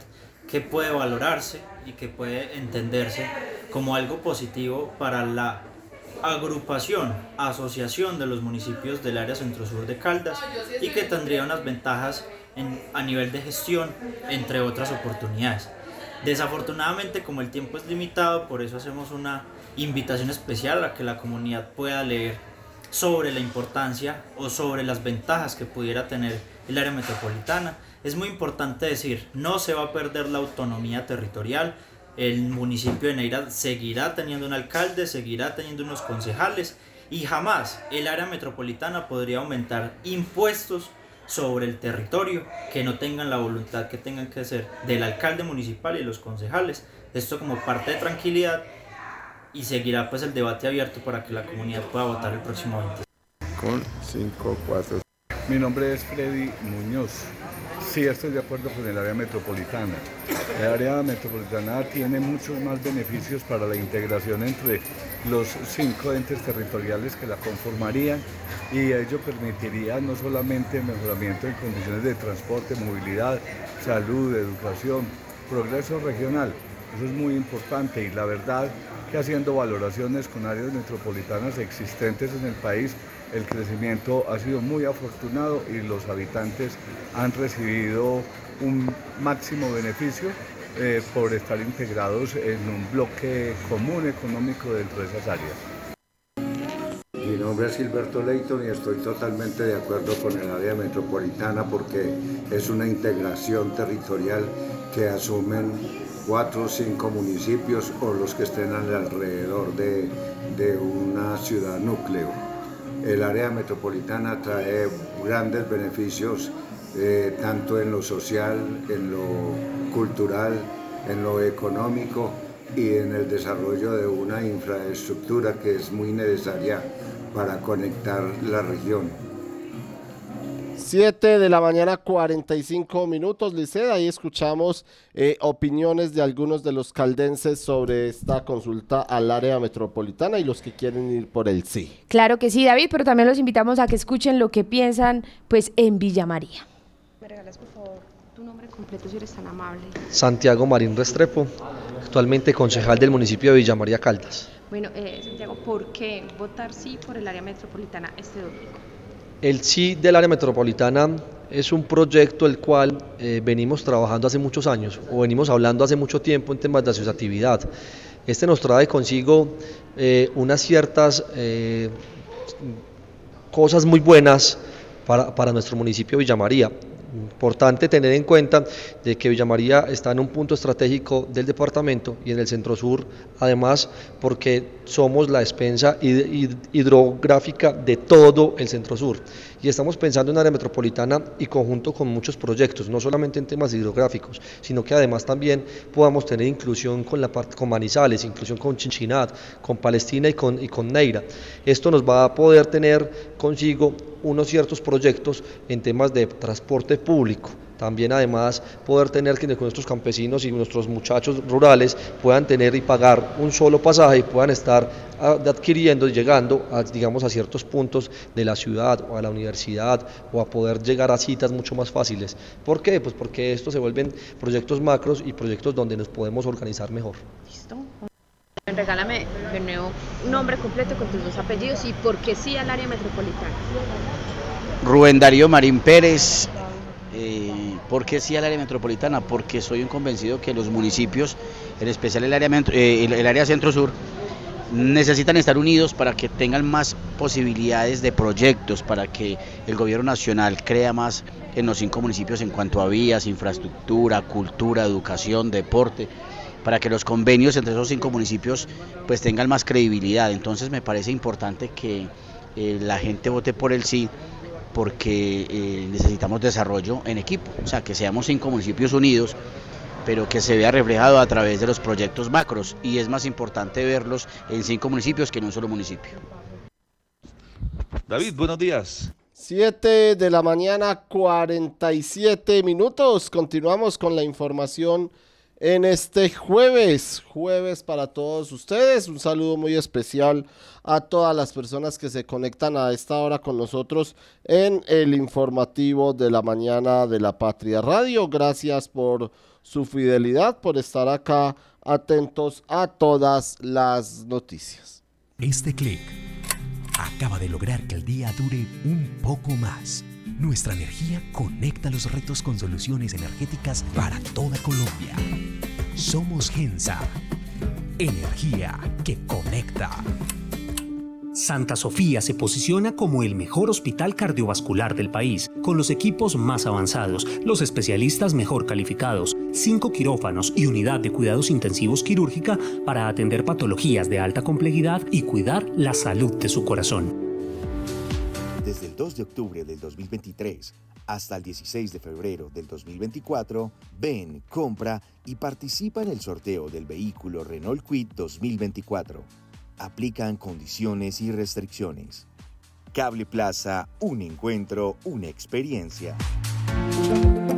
que puede valorarse y que puede entenderse como algo positivo para la agrupación, asociación de los municipios del área centro-sur de Caldas y que tendría unas ventajas a nivel de gestión, entre otras oportunidades. Desafortunadamente, como el tiempo es limitado, por eso hacemos una invitación especial a que la comunidad pueda leer sobre la importancia o sobre las ventajas que pudiera tener el área metropolitana. Es muy importante decir, no se va a perder la autonomía territorial, el municipio de Neira seguirá teniendo un alcalde, seguirá teniendo unos concejales y jamás el área metropolitana podría aumentar impuestos sobre el territorio que no tengan la voluntad que tengan que hacer del alcalde municipal y los concejales. Esto como parte de tranquilidad y seguirá pues el debate abierto para que la comunidad pueda votar el próximo 20. Con 5, 4. Mi nombre es Freddy Muñoz. Sí, estoy de acuerdo con el área metropolitana. El área metropolitana tiene muchos más beneficios para la integración entre los cinco entes territoriales que la conformarían y ello permitiría no solamente mejoramiento en condiciones de transporte, movilidad, salud, educación, progreso regional. Eso es muy importante y la verdad que haciendo valoraciones con áreas metropolitanas existentes en el país, el crecimiento ha sido muy afortunado y los habitantes han recibido un máximo beneficio eh, por estar integrados en un bloque común económico dentro de esas áreas. Mi nombre es Gilberto Leighton y estoy totalmente de acuerdo con el área metropolitana porque es una integración territorial que asumen cuatro o cinco municipios o los que estén alrededor de, de una ciudad núcleo el área metropolitana trae grandes beneficios eh, tanto en lo social, en lo cultural, en lo económico y en el desarrollo de una infraestructura que es muy necesaria para conectar la región. 7 de la mañana 45 minutos, Liceda. Ahí escuchamos eh, opiniones de algunos de los caldenses sobre esta consulta al área metropolitana y los que quieren ir por el sí. Claro que sí, David, pero también los invitamos a que escuchen lo que piensan pues en Villa María. ¿Me regalas por favor tu nombre completo si eres tan amable? Santiago Marín Restrepo, actualmente concejal del municipio de Villa María Caldas. Bueno, eh, Santiago, ¿por qué votar sí por el área metropolitana este domingo? El sí del área metropolitana es un proyecto el cual eh, venimos trabajando hace muchos años o venimos hablando hace mucho tiempo en temas de asociatividad. Este nos trae consigo eh, unas ciertas eh, cosas muy buenas para, para, nuestro municipio Villa María. Importante tener en cuenta de que Villa María está en un punto estratégico del departamento y en el centro sur, además porque somos la despensa hidrográfica de todo el centro sur. Y estamos pensando en área metropolitana y conjunto con muchos proyectos, no solamente en temas hidrográficos, sino que además también podamos tener inclusión con, la con Manizales, inclusión con Chinchinat, con Palestina y con, y con Neira. Esto nos va a poder tener consigo unos ciertos proyectos en temas de transporte público. También además poder tener que nuestros campesinos y nuestros muchachos rurales puedan tener y pagar un solo pasaje y puedan estar ah, adquiriendo y llegando a, digamos, a ciertos puntos de la ciudad o a la universidad o a poder llegar a citas mucho más fáciles. ¿Por qué? Pues porque estos se vuelven proyectos macros y proyectos donde nos podemos organizar mejor. Listo. Regálame de nuevo nombre completo con tus dos apellidos y por qué sí al área metropolitana. Rubén Darío Marín Pérez. Eh, ¿Por qué sí al área metropolitana? Porque soy un convencido que los municipios, en especial el área, eh, el, área centro-sur, necesitan estar unidos para que tengan más posibilidades de proyectos, para que el gobierno nacional crea más en los cinco municipios en cuanto a vías, infraestructura, cultura, educación, deporte para que los convenios entre esos cinco municipios pues tengan más credibilidad. Entonces me parece importante que eh, la gente vote por el sí porque eh, necesitamos desarrollo en equipo, o sea, que seamos cinco municipios unidos, pero que se vea reflejado a través de los proyectos macros y es más importante verlos en cinco municipios que en un solo municipio. David, buenos días. 7 de la mañana, 47 minutos. Continuamos con la información en este jueves, jueves para todos ustedes. Un saludo muy especial a todas las personas que se conectan a esta hora con nosotros en el informativo de la mañana de la Patria Radio. Gracias por su fidelidad, por estar acá atentos a todas las noticias. Este clic acaba de lograr que el día dure un poco más. Nuestra energía conecta los retos con soluciones energéticas para toda Colombia. Somos Gensa. Energía que conecta. Santa Sofía se posiciona como el mejor hospital cardiovascular del país, con los equipos más avanzados, los especialistas mejor calificados, cinco quirófanos y unidad de cuidados intensivos quirúrgica para atender patologías de alta complejidad y cuidar la salud de su corazón. Desde el 2 de octubre del 2023 hasta el 16 de febrero del 2024, ven, compra y participa en el sorteo del vehículo Renault Quid 2024. Aplican condiciones y restricciones. Cable Plaza, un encuentro, una experiencia.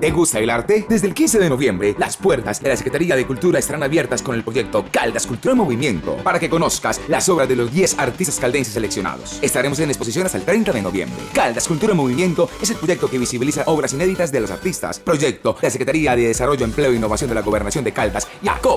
¿Te gusta el arte? Desde el 15 de noviembre, las puertas de la Secretaría de Cultura estarán abiertas con el proyecto Caldas Cultura en Movimiento para que conozcas las obras de los 10 artistas caldenses seleccionados. Estaremos en exposición hasta el 30 de noviembre. Caldas Cultura en Movimiento es el proyecto que visibiliza obras inéditas de los artistas. Proyecto de la Secretaría de Desarrollo, Empleo e Innovación de la Gobernación de Caldas,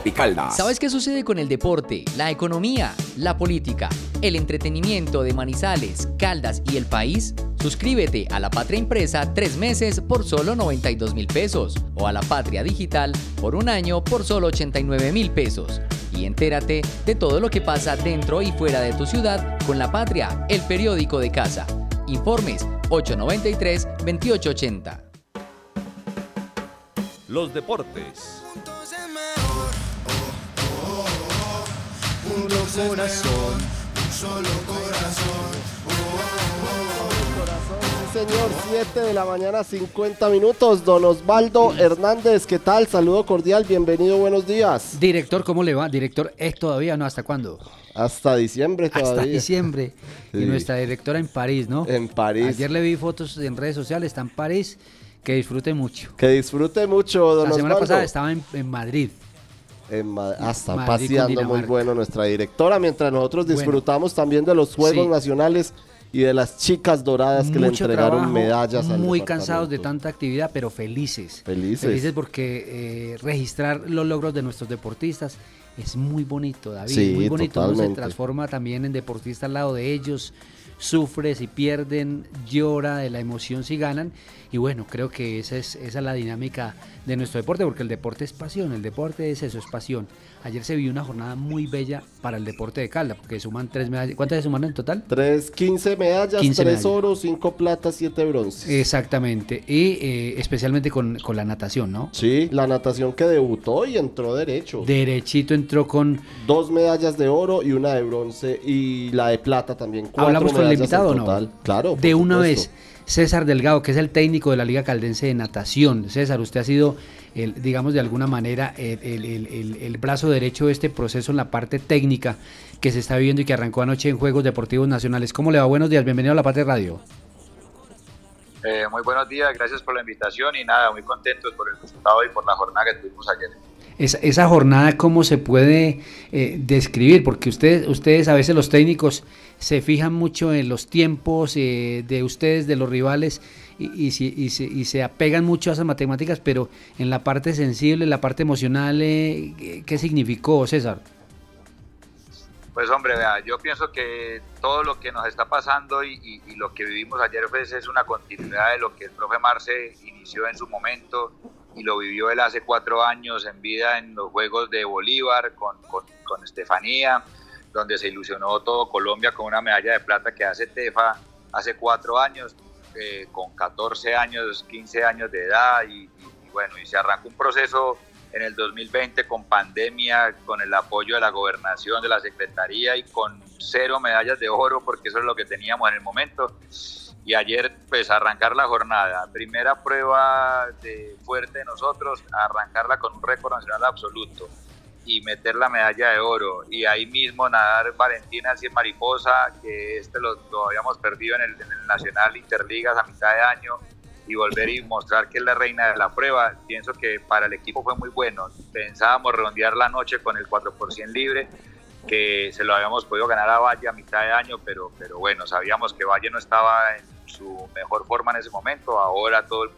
y Caldas. ¿Sabes qué sucede con el deporte, la economía, la política, el entretenimiento de Manizales, Caldas y el país? Suscríbete a La Patria Impresa tres meses por solo 92 mil pesos o a La Patria Digital por un año por solo 89 mil pesos. Y entérate de todo lo que pasa dentro y fuera de tu ciudad con La Patria, el periódico de casa. Informes 893-2880. Los deportes. Un corazón, un solo corazón señor, 7 de la mañana, 50 minutos. Don Osvaldo Hernández, ¿qué tal? Saludo cordial, bienvenido, buenos días. Director, ¿cómo le va? Director, ¿es todavía no? ¿Hasta cuándo? Hasta diciembre todavía. Hasta diciembre. Y nuestra directora en París, ¿no? En París. Ayer le vi fotos en redes sociales, está en París. Que disfrute mucho. Que disfrute mucho, don La semana pasada estaba en, Madrid. En hasta paseando muy bueno nuestra directora, mientras nosotros disfrutamos también de los Juegos Nacionales y de las chicas doradas que le Mucho entregaron trabajo, medallas al Muy cansados de tanta actividad, pero felices. Felices. Felices porque eh, registrar los logros de nuestros deportistas es muy bonito, David. Sí, muy bonito. Uno se totalmente. transforma también en deportista al lado de ellos. Sufre si pierden, llora de la emoción si ganan. Y bueno, creo que esa es, esa es la dinámica de nuestro deporte, porque el deporte es pasión, el deporte es eso, es pasión. Ayer se vivió una jornada muy bella para el deporte de Calda, porque suman tres medallas. ¿Cuántas se sumaron en total? Tres, 15 medallas, 15 tres medallas. oros, cinco platas, siete bronces. Exactamente, y eh, especialmente con, con la natación, ¿no? Sí, la natación que debutó y entró derecho. Derechito entró con... Dos medallas de oro y una de bronce y la de plata también. ¿Hablamos con el invitado no? Claro. De una supuesto. vez, César Delgado, que es el técnico de la Liga Caldense de Natación. César, usted ha sido, el, digamos de alguna manera, el, brazo derecho de este proceso en la parte técnica que se está viviendo y que arrancó anoche en Juegos Deportivos Nacionales. ¿Cómo le va? Buenos días, bienvenido a La Patria Radio. Eh, muy buenos días, gracias por la invitación y nada, muy contentos por el resultado y por la jornada que tuvimos ayer. Esa, esa jornada, ¿cómo se puede eh, describir? Porque ustedes, ustedes, a veces los técnicos, se fijan mucho en los tiempos eh, de ustedes, de los rivales, y, si- y se, y se apegan mucho a esas matemáticas, pero en la parte sensible, en la parte emocional, eh, ¿qué- ¿qué significó, César? Pues hombre, vea, yo pienso que todo lo que nos está pasando y, y- lo que vivimos ayer pues, es una continuidad de lo que el profe Marce inició en su momento y lo vivió él hace cuatro años en vida en los Juegos de Bolívar con Estefanía, donde se ilusionó todo Colombia con una medalla de plata que hace Tefa hace cuatro años, eh, con 14 años, 15 años de edad y, bueno, y se arrancó un proceso en el 2020 con pandemia, con el apoyo de la gobernación, de la secretaría y con cero medallas de oro, porque eso es lo que teníamos en el momento. Y ayer, pues arrancar la jornada, primera prueba de fuerte de nosotros, arrancarla con un récord nacional absoluto y meter la medalla de oro. Y ahí mismo nadar Valentina al 100 mariposa, que este lo, lo habíamos perdido en el, en el Nacional Interligas a mitad de año y volver y mostrar que es la reina de la prueba. Pienso que para el equipo fue muy bueno. Pensábamos redondear la noche con el 4% libre, que se lo habíamos podido ganar a Valle a mitad de año, pero, pero bueno, sabíamos que Valle no estaba en su mejor forma en ese momento. Ahora todo el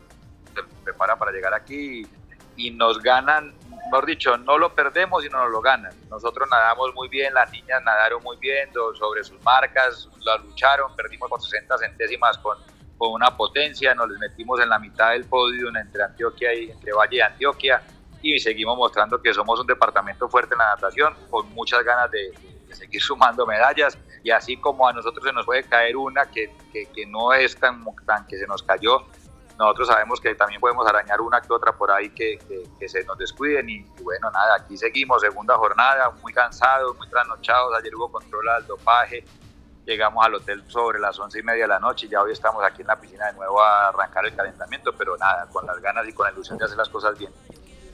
se prepara para llegar aquí y, y nos ganan, mejor dicho, no lo perdemos y no nos lo ganan. Nosotros nadamos muy bien, las niñas nadaron muy bien sobre sus marcas, la lucharon, perdimos por 60 centésimas con, con una potencia, nos les metimos en la mitad del podio entre Antioquia y entre Valle y Antioquia y seguimos mostrando que somos un departamento fuerte en la natación, con muchas ganas de, de seguir sumando medallas y así como a nosotros se nos puede caer una que, que, que no es tan, tan que se nos cayó, nosotros sabemos que también podemos arañar una que otra por ahí que, que- que se nos descuiden y, y bueno, nada, aquí seguimos, segunda jornada, muy cansados, muy trasnochados, ayer hubo control al dopaje, llegamos al hotel sobre las once y media de la noche y ya hoy estamos aquí en la piscina de nuevo a arrancar el calentamiento, pero nada, con las ganas y con la ilusión de hacer las cosas bien.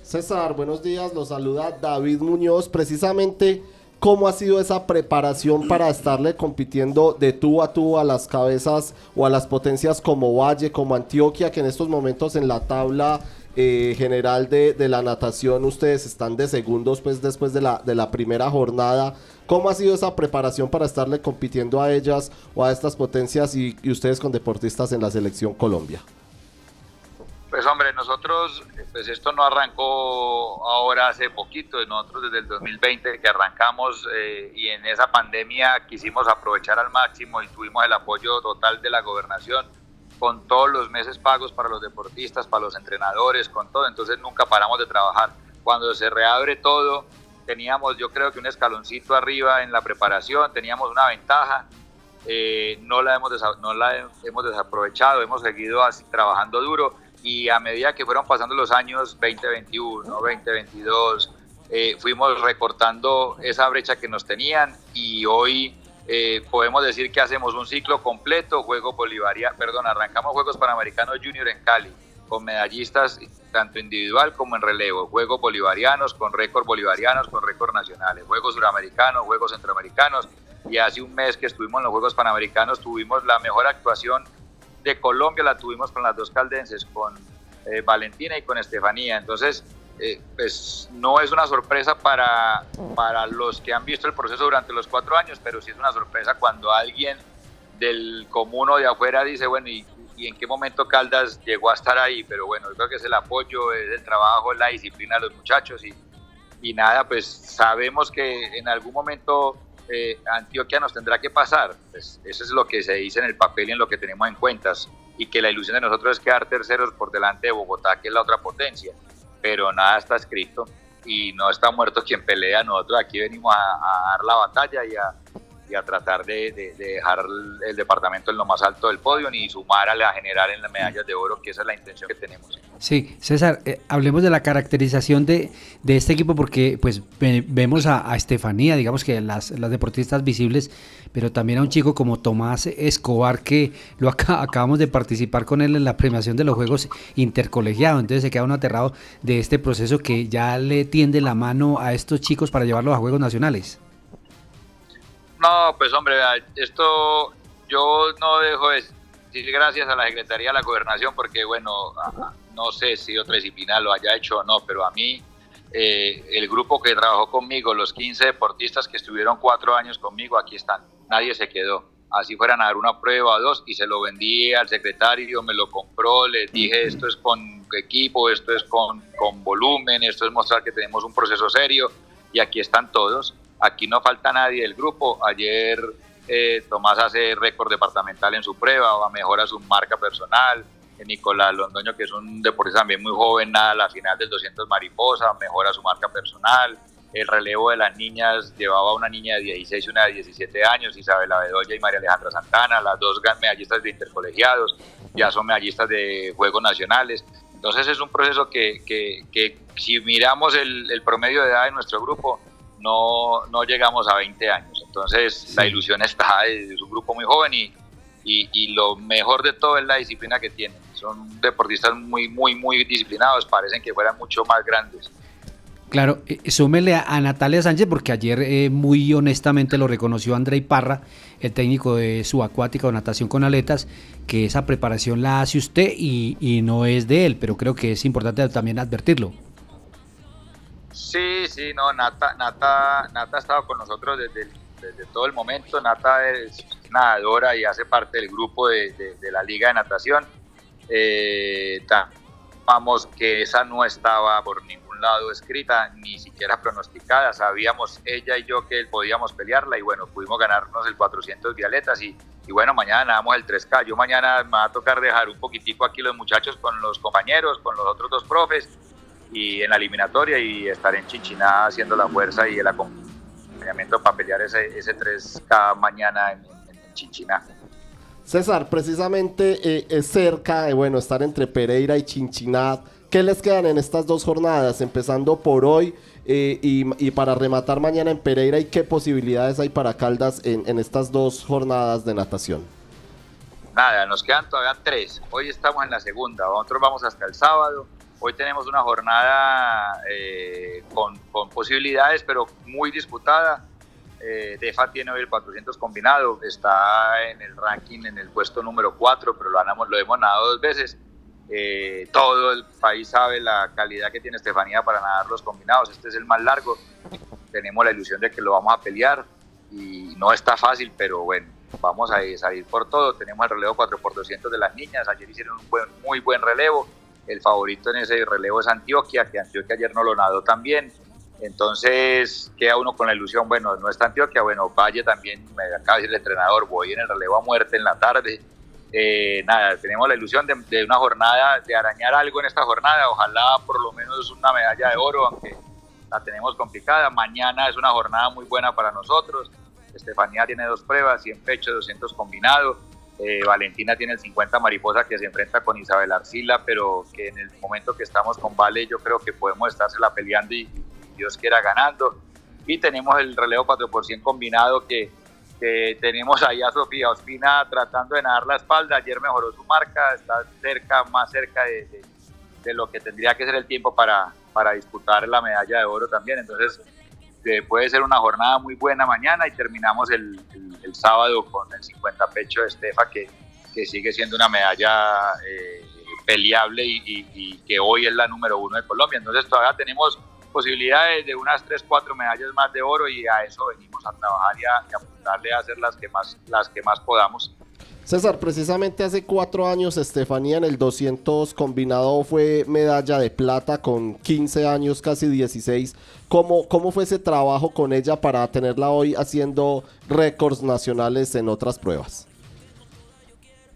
César, buenos días. Los saluda David Muñoz. Precisamente, ¿cómo ha sido esa preparación para estarle compitiendo de tú a tú a las cabezas o a las potencias como Valle, como Antioquia, que en estos momentos en la tabla eh, general de, la natación ustedes están de segundos pues después de la, primera jornada? ¿Cómo ha sido esa preparación para estarle compitiendo a ellas o a estas potencias y ustedes con deportistas en la selección Colombia? Pues hombre, nosotros, pues esto no arrancó ahora hace poquito, nosotros desde el 2020 que arrancamos eh, y en esa pandemia quisimos aprovechar al máximo y tuvimos el apoyo total de la gobernación con todos los meses pagos para los deportistas, para los entrenadores, con todo, entonces nunca paramos de trabajar. Cuando se reabre todo, teníamos yo creo que un escaloncito arriba en la preparación, teníamos una ventaja, eh, no, la hemos no la hemos desaprovechado, hemos seguido así trabajando duro y a medida que fueron pasando los años 2021, 2022, eh, fuimos recortando esa brecha que nos tenían y hoy eh, podemos decir que hacemos un ciclo completo, juego bolivariano, perdón, arrancamos Juegos Panamericanos Junior en Cali con medallistas tanto individual como en relevo, Juegos Bolivarianos con récord bolivarianos, con récord nacionales, Juegos Suramericanos, Juegos Centroamericanos y hace un mes que estuvimos en los Juegos Panamericanos tuvimos la mejor actuación de Colombia la tuvimos con las dos caldenses, con eh, Valentina y con Estefanía. Entonces, eh, pues no es una sorpresa para, para los que han visto el proceso durante los cuatro años, pero sí es una sorpresa cuando alguien del común o de afuera dice, bueno, ¿y, ¿y, en qué momento Caldas llegó a estar ahí? Pero bueno, creo que es el apoyo, es el trabajo, la disciplina de los muchachos y, y nada, pues sabemos que en algún momento eh, Antioquia nos tendrá que pasar. Pues eso es lo que se dice en el papel y en lo que tenemos en cuentas. Y que la ilusión de nosotros es quedar terceros por delante de Bogotá, que es la otra potencia. Pero nada está escrito y no está muerto quien pelea. Nosotros aquí venimos a, a dar la batalla y a, y a tratar de, de, de, dejar el departamento en lo más alto del podio ni sumar a, la, a generar en las medallas de oro, que esa es la intención que tenemos. Sí, César, eh, hablemos de la caracterización de, de, este equipo porque pues ve, vemos a, Estefanía, digamos que las, deportistas visibles, pero también a un chico como Tomás Escobar que lo acabamos de participar con él en la premiación de los Juegos Intercolegiados, entonces se queda uno aterrado de este proceso que ya le tiende la mano a estos chicos para llevarlos a Juegos Nacionales. No, pues hombre, esto yo no dejo de decir gracias a la Secretaría de la Gobernación porque, bueno, no sé si otra disciplina lo haya hecho o no, pero a mí, eh, el grupo que trabajó conmigo, los 15 deportistas que estuvieron cuatro años conmigo, aquí están, nadie se quedó. Así fueran a dar una prueba o dos y se lo vendí al secretario, me lo compró, le dije esto es con equipo, esto es con, con volumen, esto es mostrar que tenemos un proceso serio y aquí están todos Aquí no falta nadie del grupo. Ayer eh, Tomás hace récord departamental en su prueba, o mejora su marca personal. Eh, Nicolás Londoño, que es un deportista también muy joven, a la final del 200 mariposa, mejora su marca personal. El relevo de las niñas llevaba una niña de 16 y una de 17 años, Isabela Bedoya y María Alejandra Santana, las dos medallistas de intercolegiados, ya son medallistas de Juegos Nacionales. Entonces es un proceso que, que, que si miramos el, el promedio de edad de nuestro grupo, no, no llegamos a 20 años. Entonces sí. la ilusión está, es un grupo muy joven y, y, y, lo mejor de todo es la disciplina que tienen. Son deportistas muy, muy, muy disciplinados, parecen que fueran mucho más grandes. Claro, eh, súmele a, a, Natalia Sánchez porque ayer eh, muy honestamente lo reconoció Andrei Parra, el técnico de subacuática o natación con aletas, que esa preparación la hace usted y, y no es de él, pero creo que es importante también advertirlo. Sí, sí, no, Nata, Nata, Nata ha estado con nosotros desde, desde todo el momento. Nata es nadadora y hace parte del grupo de, de, la Liga de Natación. Eh, vamos que esa no estaba por ningún lado escrita, ni siquiera pronosticada. Sabíamos ella y yo que podíamos pelearla y bueno, pudimos ganarnos el 400 violetas y, y bueno, mañana damos el 3K. Yo mañana me va a tocar dejar un poquitico aquí los muchachos con los compañeros, con los otros dos profes y en la eliminatoria y estar en Chinchiná haciendo la fuerza y el acompañamiento para pelear ese, ese 3K mañana en, en, en Chinchiná. César, precisamente eh, es cerca de bueno, estar entre Pereira y Chinchiná. ¿Qué les quedan en estas dos jornadas? Empezando por hoy eh, y, y, para rematar mañana en Pereira, ¿y qué posibilidades hay para Caldas en, en estas dos jornadas de natación? Nada, nos quedan todavía tres. Hoy estamos en la segunda, nosotros vamos hasta el sábado Hoy tenemos una jornada eh, con, con, posibilidades, pero muy disputada. Eh, DEFA tiene hoy el 400 combinado, está en el ranking en el puesto número 4, pero lo, ganamos, lo hemos nadado dos veces. Eh, todo el país sabe la calidad que tiene Estefanía para nadar los combinados. Este es el más largo. Tenemos la ilusión de que lo vamos a pelear y no está fácil, pero bueno, vamos a salir por todo. Tenemos el relevo 4x200 de las niñas. Ayer hicieron un buen, muy buen relevo el favorito en ese relevo es Antioquia, que Antioquia ayer no lo nadó tan bien. Entonces queda uno con la ilusión, bueno, no está Antioquia, bueno, Valle también, me acaba de decir el entrenador, voy en el relevo a muerte en la tarde. Eh, nada, tenemos la ilusión de, de, una jornada, de arañar algo en esta jornada, ojalá por lo menos una medalla de oro, aunque la tenemos complicada. Mañana es una jornada muy buena para nosotros. Estefanía tiene dos pruebas, 100 pecho, 200 combinado eh, Valentina tiene el 50 mariposa que se enfrenta con Isabel Arcila, pero que en el momento que estamos con Vale yo creo que podemos estársela peleando y, y Dios quiera ganando. Y tenemos el relevo 4 por 100 combinado que, tenemos ahí a Sofía Ospina tratando de nadar la espalda. Ayer mejoró su marca, está cerca, más cerca de, de, lo que tendría que ser el tiempo para, para disputar la medalla de oro también. Entonces eh, puede ser una jornada muy buena mañana y terminamos el, el sábado con el 50 pecho de Estefa, que, que sigue siendo una medalla eh, peleable y, y, y, que hoy es la número uno de Colombia. Entonces todavía tenemos posibilidades de unas 3, 4 medallas más de oro y a eso venimos a trabajar y a, y a apuntarle a hacer las que más, las que más podamos. César, precisamente hace cuatro años Estefanía en el 200 combinado fue medalla de plata con 15 años, casi 16. ¿Cómo, cómo fue ese trabajo con ella para tenerla hoy haciendo récords nacionales en otras pruebas?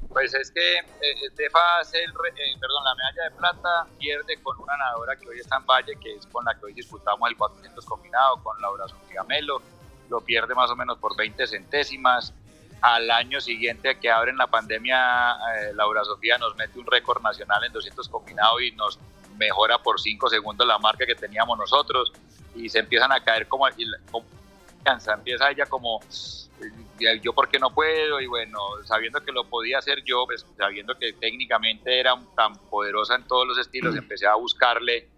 Pues es que eh, Estefa hace el, eh, perdón, la medalla de plata, pierde con una nadadora que hoy está en Valle, que es con la que hoy disputamos el 400 combinado, con Laura Sofía lo pierde más o menos por 20 centésimas al año siguiente que abren la pandemia, eh, Laura Sofía nos mete un récord nacional en 200 combinado y nos mejora por 5 segundos la marca que teníamos nosotros y se empiezan a caer como, confianza, empieza ella como yo porque no puedo y bueno, sabiendo que lo podía hacer yo, pues, sabiendo que técnicamente era tan poderosa en todos los estilos, empecé a buscarle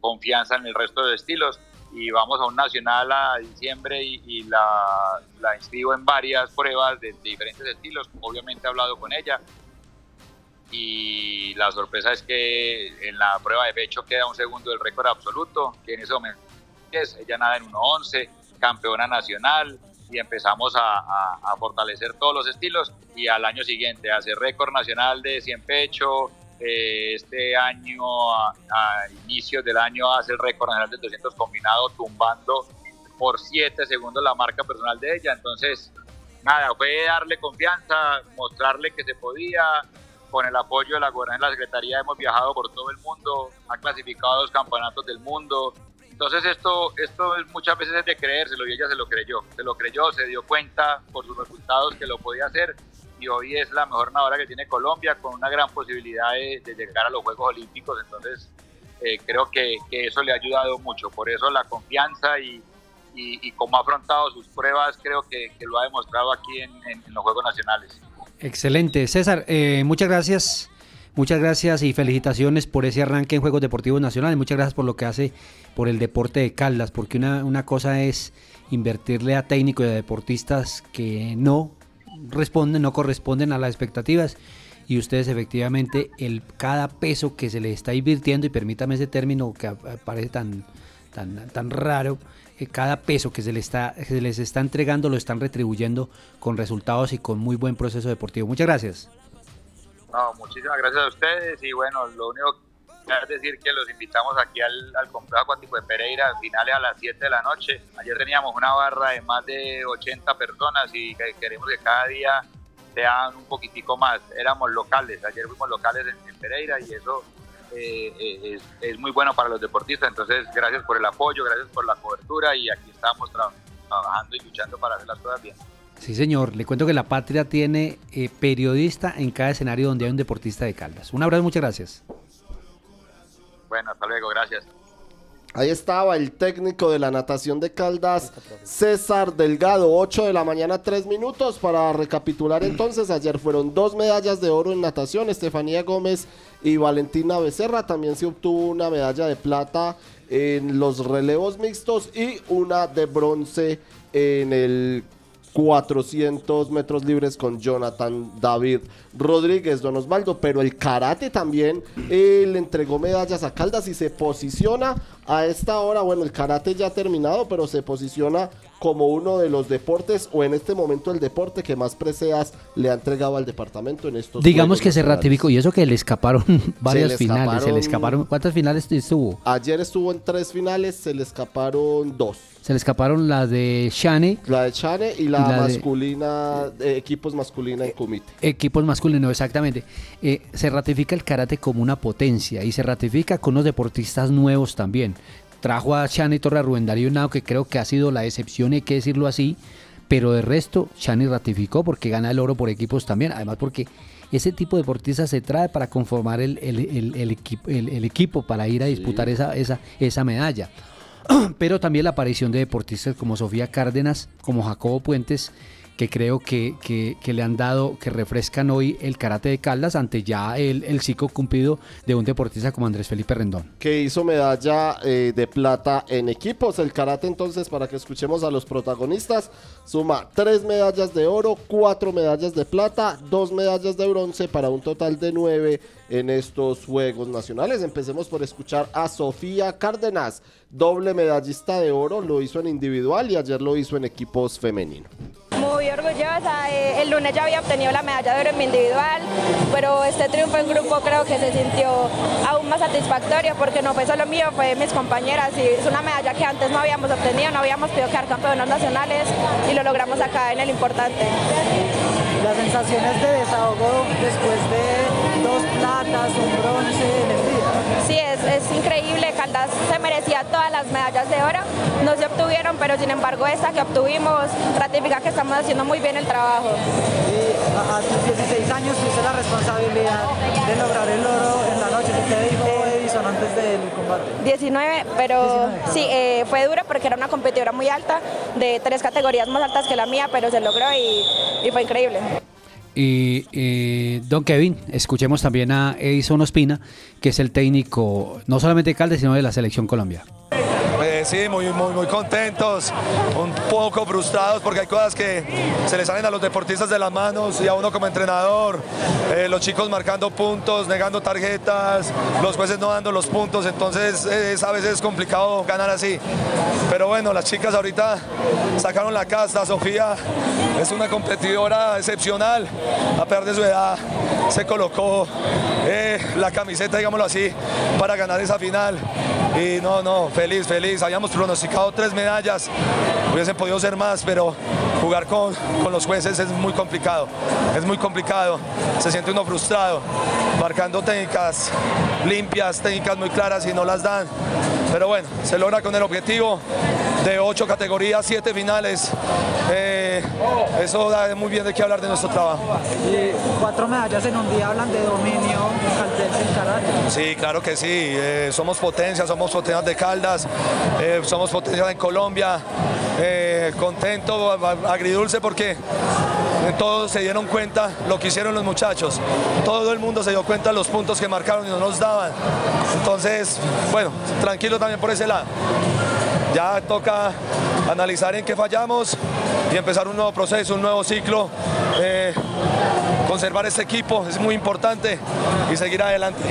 confianza en el resto de estilos. Y vamos a un nacional a diciembre y, la, la, inscribo en varias pruebas de, diferentes estilos. Obviamente he hablado con ella. Y la sorpresa es que en la prueba de pecho queda un segundo del récord absoluto, que en ese momento ella nada en 1.11, campeona nacional y empezamos a, a, fortalecer todos los estilos y al año siguiente hace récord nacional de 100 pecho, eh, este año, a, inicios del año, hace el récord nacional de 200 combinado, tumbando por 7 segundos la marca personal de ella. Entonces, nada, fue darle confianza, mostrarle que se podía. Con el apoyo de la gobernanza de la Secretaría hemos viajado por todo el mundo, ha clasificado dos campeonatos del mundo. Entonces esto, esto es muchas veces es de creérselo y ella se lo creyó, se lo creyó, se dio cuenta por sus resultados que lo podía hacer y hoy es la mejor nadadora que tiene Colombia con una gran posibilidad de, llegar a los Juegos Olímpicos. Entonces, eh, creo que, eso le ha ayudado mucho. Por eso la confianza y, y, cómo ha afrontado sus pruebas, creo que, lo ha demostrado aquí en, los Juegos Nacionales. Excelente. César, eh, muchas gracias. Muchas gracias y felicitaciones por ese arranque en Juegos Deportivos Nacionales. Muchas gracias por lo que hace por el deporte de Caldas, porque una, una cosa es invertirle a técnicos y a deportistas que no responden, no corresponden a las expectativas y ustedes efectivamente el cada peso que se les está invirtiendo y permítame ese término que parece tan tan, tan raro que eh, cada peso que se les está se les está entregando lo están retribuyendo con resultados y con muy buen proceso deportivo muchas gracias no muchísimas gracias a ustedes y bueno lo único es decir que los invitamos aquí al, al complejo acuático de Pereira, finales a las 7 de la noche. Ayer teníamos una barra de más de 80 personas y queremos que cada día sean un poquitico más. Éramos locales, ayer fuimos locales en, Pereira y eso eh, eh, es, muy bueno para los deportistas. Entonces, gracias por el apoyo, gracias por la cobertura y aquí estamos trabajando y luchando para hacer las cosas bien. Sí, señor. Le cuento que la patria tiene eh, periodista en cada escenario donde hay un deportista de Caldas. Un abrazo, muchas gracias. Bueno, hasta luego, gracias. Ahí estaba el técnico de la natación de Caldas, César Delgado, 8 de la mañana, 3 minutos. Para recapitular entonces, ayer fueron dos medallas de oro en natación, Estefanía Gómez y Valentina Becerra. También se obtuvo una medalla de plata en los relevos mixtos y una de bronce en el 400 metros libres con Jonathan David Rodríguez, Don Osvaldo, pero el karate también le entregó medallas a Caldas y se posiciona a esta hora, bueno, el karate ya ha terminado, pero se posiciona como uno de los deportes o en este momento el deporte que más preseas le ha entregado al departamento en estos Digamos que se ratificó y eso que le escaparon varias finales, se le escaparon ¿cuántas finales estuvo? Ayer estuvo en tres finales, se le escaparon dos. Se le escaparon la de Shane. La de Shane y la, masculina, de... equipos masculina en comité. Equipos masculinos, exactamente. Eh, se ratifica el karate como una potencia y se ratifica con unos deportistas nuevos también. Trajo a Shane Torre a Rubén Darío Nao, que creo que ha sido la excepción, hay que decirlo así. Pero de resto, Shane ratificó porque gana el oro por equipos también. Además, porque ese tipo de deportistas se trae para conformar el, el, equipo para ir a disputar esa, esa, esa medalla. pero también la aparición de deportistas como Sofía Cárdenas, como Jacobo Puentes, que creo que, que, le han dado, que refrescan hoy el karate de Caldas ante ya el, el ciclo cumplido de un deportista como Andrés Felipe Rendón. Que hizo medalla eh, de plata en equipos. El karate entonces, para que escuchemos a los protagonistas, suma tres medallas de oro, cuatro medallas de plata, dos medallas de bronce para un total de nueve en estos Juegos Nacionales. Empecemos por escuchar a Sofía Cárdenas, doble medallista de oro, lo hizo en individual y ayer lo hizo en equipos femeninos. Muy orgullosa. eh, el lunes ya había obtenido la medalla de oro en mi individual, pero este triunfo en grupo creo que se sintió aún más satisfactorio porque no fue solo mío, fue de mis compañeras y es una medalla que antes no habíamos obtenido, no habíamos podido quedar campeonas nacionales y lo logramos acá en el importante. Las sensaciones de desahogo después de dos platas, un bronce en el día. Sí, es, es increíble, Se merecía todas las medallas de oro, no se obtuvieron, pero sin embargo esta que obtuvimos ratifica que estamos haciendo muy bien el trabajo. Y a, tus 16 años tuviste la responsabilidad de lograr el oro en la noche. ¿Qué te dijo Edison antes del combate? 19, pero sí, eh, fue duro porque era una competidora muy alta, de tres categorías más altas que la mía, pero se logró y, y fue increíble. Y don Kevin, escuchemos también a Edison Ospina, que es el técnico no solamente de Caldas, sino de la Selección Colombia. Sí, muy, muy, muy contentos, un poco frustrados porque hay cosas que se les salen a los deportistas de las manos y a uno como entrenador, eh, los chicos marcando puntos, negando tarjetas, los jueces no dando los puntos, entonces es, a veces es complicado ganar así. Pero bueno, las chicas ahorita sacaron la casta, Sofía es una competidora excepcional, a pesar de su edad, se colocó eh, la camiseta, digámoslo así, para ganar esa final. Y no, no, feliz, feliz. Habíamos pronosticado tres medallas, hubiesen podido ser más, pero jugar con, con los jueces es muy complicado. Es muy complicado. Se siente uno frustrado, marcando técnicas limpias, técnicas muy claras y no las dan. Pero bueno, se logra con el objetivo de ocho categorías, siete finales. Eh, eso da muy bien de qué hablar de nuestro trabajo. Y cuatro medallas en un día hablan de dominio en. Sí, claro que sí. Eh, somos potencia, somos potencias de Caldas, eh, somos potencia en Colombia. Contento, agridulce porque todos se dieron cuenta lo que hicieron los muchachos. Todo el mundo se dio cuenta los puntos que marcaron y no nos daban. Entonces, bueno, tranquilo también por ese lado. Ya toca analizar en qué fallamos y empezar un nuevo proceso, un nuevo ciclo. Eh, conservar este equipo es muy importante y seguir adelante.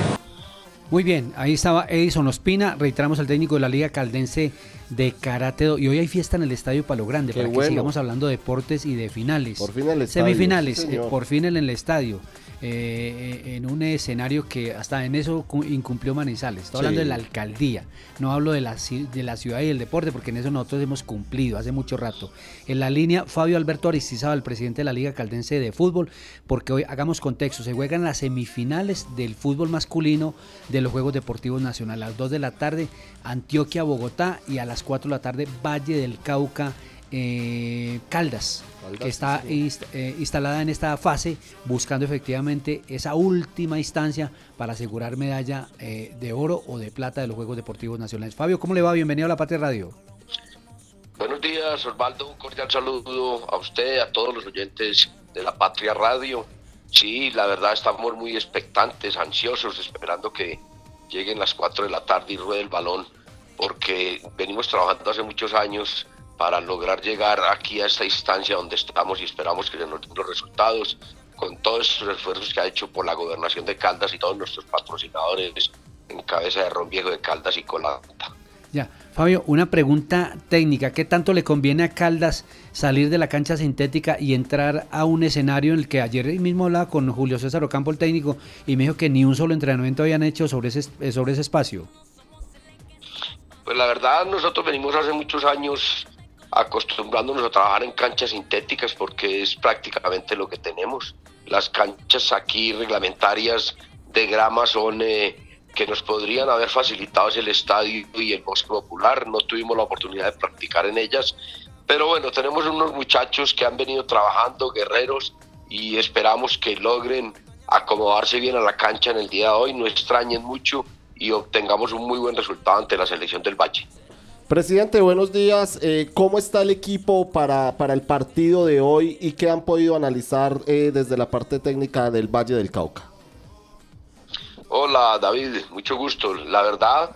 Muy bien, ahí estaba Edison Ospina, reiteramos el técnico de la Liga Caldense de Karate y hoy hay fiesta en el Estadio Palo Grande Qué para que sigamos hablando de deportes y de finales. Por fin el estadio, Semifinales, sí, eh, por fin en el estadio. Eh, en un escenario que hasta en eso cu- incumplió Manizales. Estoy hablando de la alcaldía, no hablo de la, de la ciudad y el deporte, porque en eso nosotros hemos cumplido hace mucho rato. En la línea, Fabio Alberto Aristizábal, presidente de la Liga Caldense de Fútbol, porque hoy hagamos contexto, se juegan las semifinales del fútbol masculino de los Juegos Deportivos Nacionales. A las 2 de la tarde, Antioquia, Bogotá, y a las 4 de la tarde, Valle del Cauca, eh, Caldas, Caldas, que está sí, señor. inst- eh, instalada en esta fase, buscando efectivamente esa última instancia para asegurar medalla eh, de oro o de plata de los Juegos Deportivos Nacionales. Fabio, ¿cómo le va? Bienvenido a la Patria Radio. Buenos días, Osvaldo. Un cordial saludo a usted, a todos los oyentes de la Patria Radio. Sí, la verdad estamos muy expectantes, ansiosos, esperando que lleguen las 4 de la tarde y ruede el balón, porque venimos trabajando hace muchos años para lograr llegar aquí a esta instancia donde estamos y esperamos que nos den los resultados con todos estos esfuerzos que ha hecho por la gobernación de Caldas y todos nuestros patrocinadores en cabeza de Ron Viejo de Caldas y Colanta. Ya, Fabio, una pregunta técnica. ¿Qué tanto le conviene a Caldas salir de la cancha sintética y entrar a un escenario en el que ayer mismo hablaba con Julio César Ocampo, el técnico, y me dijo que ni un solo entrenamiento habían hecho sobre ese, sobre ese espacio? Pues la verdad, nosotros venimos hace muchos años acostumbrándonos a trabajar en canchas sintéticas porque es prácticamente lo que tenemos. Las canchas aquí reglamentarias de grama son eh, que nos podrían haber facilitado el estadio y el bosque popular. No tuvimos la oportunidad de practicar en ellas. Pero bueno, tenemos unos muchachos que han venido trabajando, guerreros, y esperamos que logren acomodarse bien a la cancha en el día de hoy, no extrañen mucho y obtengamos un muy buen resultado ante la selección del Valle. Presidente, buenos días. Eh, ¿Cómo está el equipo para, para el partido de hoy y qué han podido analizar eh, desde la parte técnica del Valle del Cauca? Hola David, mucho gusto. La verdad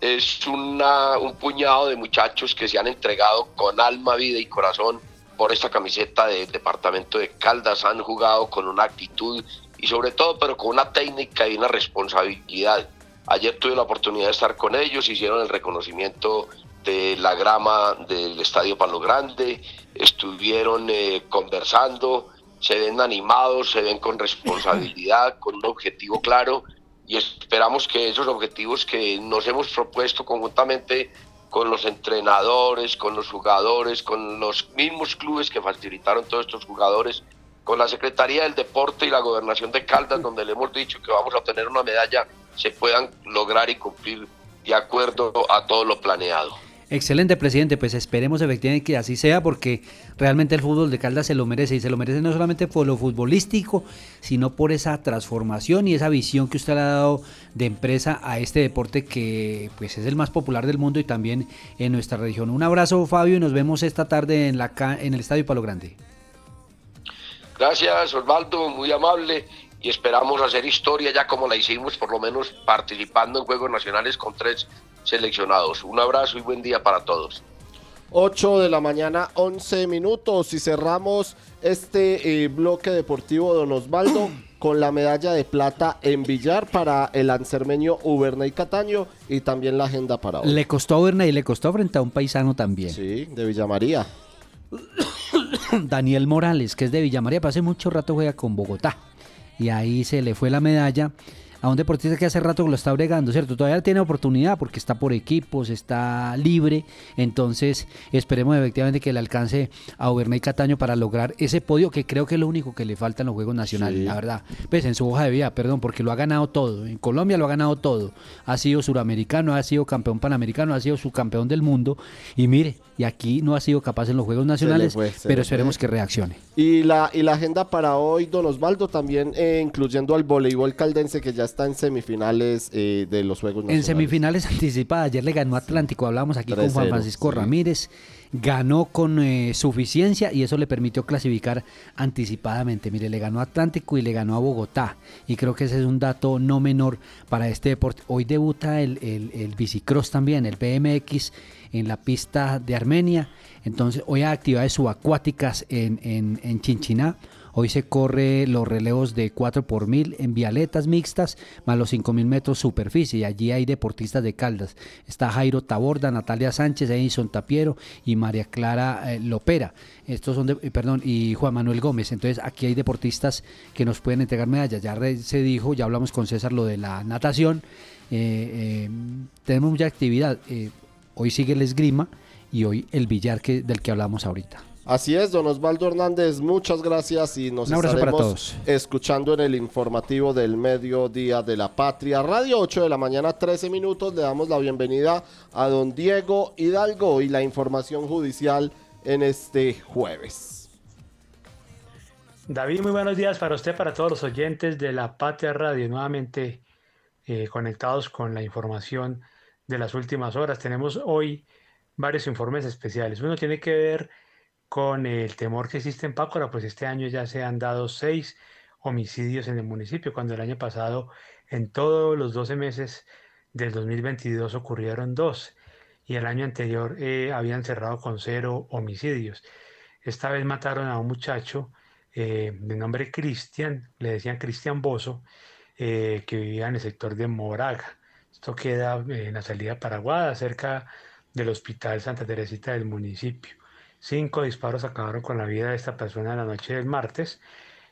es una, un puñado de muchachos que se han entregado con alma, vida y corazón por esta camiseta del departamento de Caldas. Han jugado con una actitud y sobre todo, pero con una técnica y una responsabilidad. Ayer tuve la oportunidad de estar con ellos, hicieron el reconocimiento ante la grama del Estadio Palo Grande, estuvieron eh, conversando, se ven animados, se ven con responsabilidad, con un objetivo claro y esperamos que esos objetivos que nos hemos propuesto conjuntamente con los entrenadores, con los jugadores, con los mismos clubes que facilitaron todos estos jugadores, con la Secretaría del Deporte y la Gobernación de Caldas, donde le hemos dicho que vamos a obtener una medalla, se puedan lograr y cumplir de acuerdo a todo lo planeado. Excelente, presidente. Pues esperemos efectivamente que así sea, porque realmente el fútbol de Caldas se lo merece y se lo merece no solamente por lo futbolístico, sino por esa transformación y esa visión que usted le ha dado de empresa a este deporte que pues es el más popular del mundo y también en nuestra región. Un abrazo, Fabio, y nos vemos esta tarde en, en el Estadio Palo Grande. Gracias, Osvaldo, muy amable. Y esperamos hacer historia ya como la hicimos, por lo menos participando en Juegos Nacionales con tres seleccionados. Un abrazo y buen día para todos. 8 de la mañana, 11 minutos y cerramos este eh, bloque deportivo Don Osvaldo con la medalla de plata en billar para el ansermeño Ubernay Cataño y también la agenda para hoy. Le costó a Ubernay y le costó frente a un paisano también. Sí, de Villamaría. Daniel Morales, que es de Villamaría, pero hace mucho rato juega con Bogotá y ahí se le fue la medalla a un deportista que hace rato lo está bregando, ¿cierto? Todavía tiene oportunidad porque está por equipos, está libre, entonces esperemos efectivamente que le alcance a Ubernay Cataño para lograr ese podio que creo que es lo único que le falta en los Juegos Nacionales, la verdad. Pues en su hoja de vida, perdón, porque lo ha ganado todo, en Colombia lo ha ganado todo, ha sido suramericano, ha sido campeón panamericano, ha sido subcampeón del mundo. Y mire, y aquí no ha sido capaz en los Juegos Nacionales, pero esperemos que reaccione. Y la, y la agenda para hoy, don Osvaldo, también eh, incluyendo al voleibol caldense que ya está en semifinales eh, de los Juegos Nacionales. En semifinales anticipadas, ayer le ganó Atlántico, hablábamos aquí con Juan Francisco Ramírez, ganó con eh, suficiencia y eso le permitió clasificar anticipadamente. Mire, le ganó a Atlántico y le ganó a Bogotá y creo que ese es un dato no menor para este deporte. Hoy debuta el, el, el bicicross también, el BMX en la pista de Armenia. Entonces, hoy hay actividades subacuáticas en, en, Chinchiná. Hoy se corre los relevos de 4 por 1000 en vialetas mixtas, más los 5000 metros superficie. Y allí hay deportistas de Caldas. Está Jairo Taborda, Natalia Sánchez, Edison Tapiero y María Clara eh, Lopera. Estos son, de, perdón, y Juan Manuel Gómez. Entonces, aquí hay deportistas que nos pueden entregar medallas. Ya se dijo, ya hablamos con César lo de la natación. Eh, eh, tenemos mucha actividad. Hoy sigue el esgrima y hoy el billar que, del que hablamos ahorita. Así es, don Osvaldo Hernández, muchas gracias y nos estaremos escuchando en el informativo del mediodía de la Patria Radio, 8 de la mañana, 13 minutos. Le damos la bienvenida a don Diego Hidalgo y la información judicial en este jueves. David, muy buenos días para usted, para todos los oyentes de la Patria Radio, nuevamente eh, conectados con la información de las últimas horas. Tenemos hoy varios informes especiales. Uno tiene que ver con el temor que existe en Pácora, pues este año ya se han dado seis homicidios en el municipio, cuando el año pasado en todos los 12 meses del 2022 ocurrieron dos y el año anterior eh, habían cerrado con cero homicidios. Esta vez mataron a un muchacho eh, de nombre Cristian, le decían Cristian Bozo, eh, que vivía en el sector de Moraga. Esto queda en la salida Paraguada, cerca del Hospital Santa Teresita del municipio. Cinco disparos acabaron con la vida de esta persona la noche del martes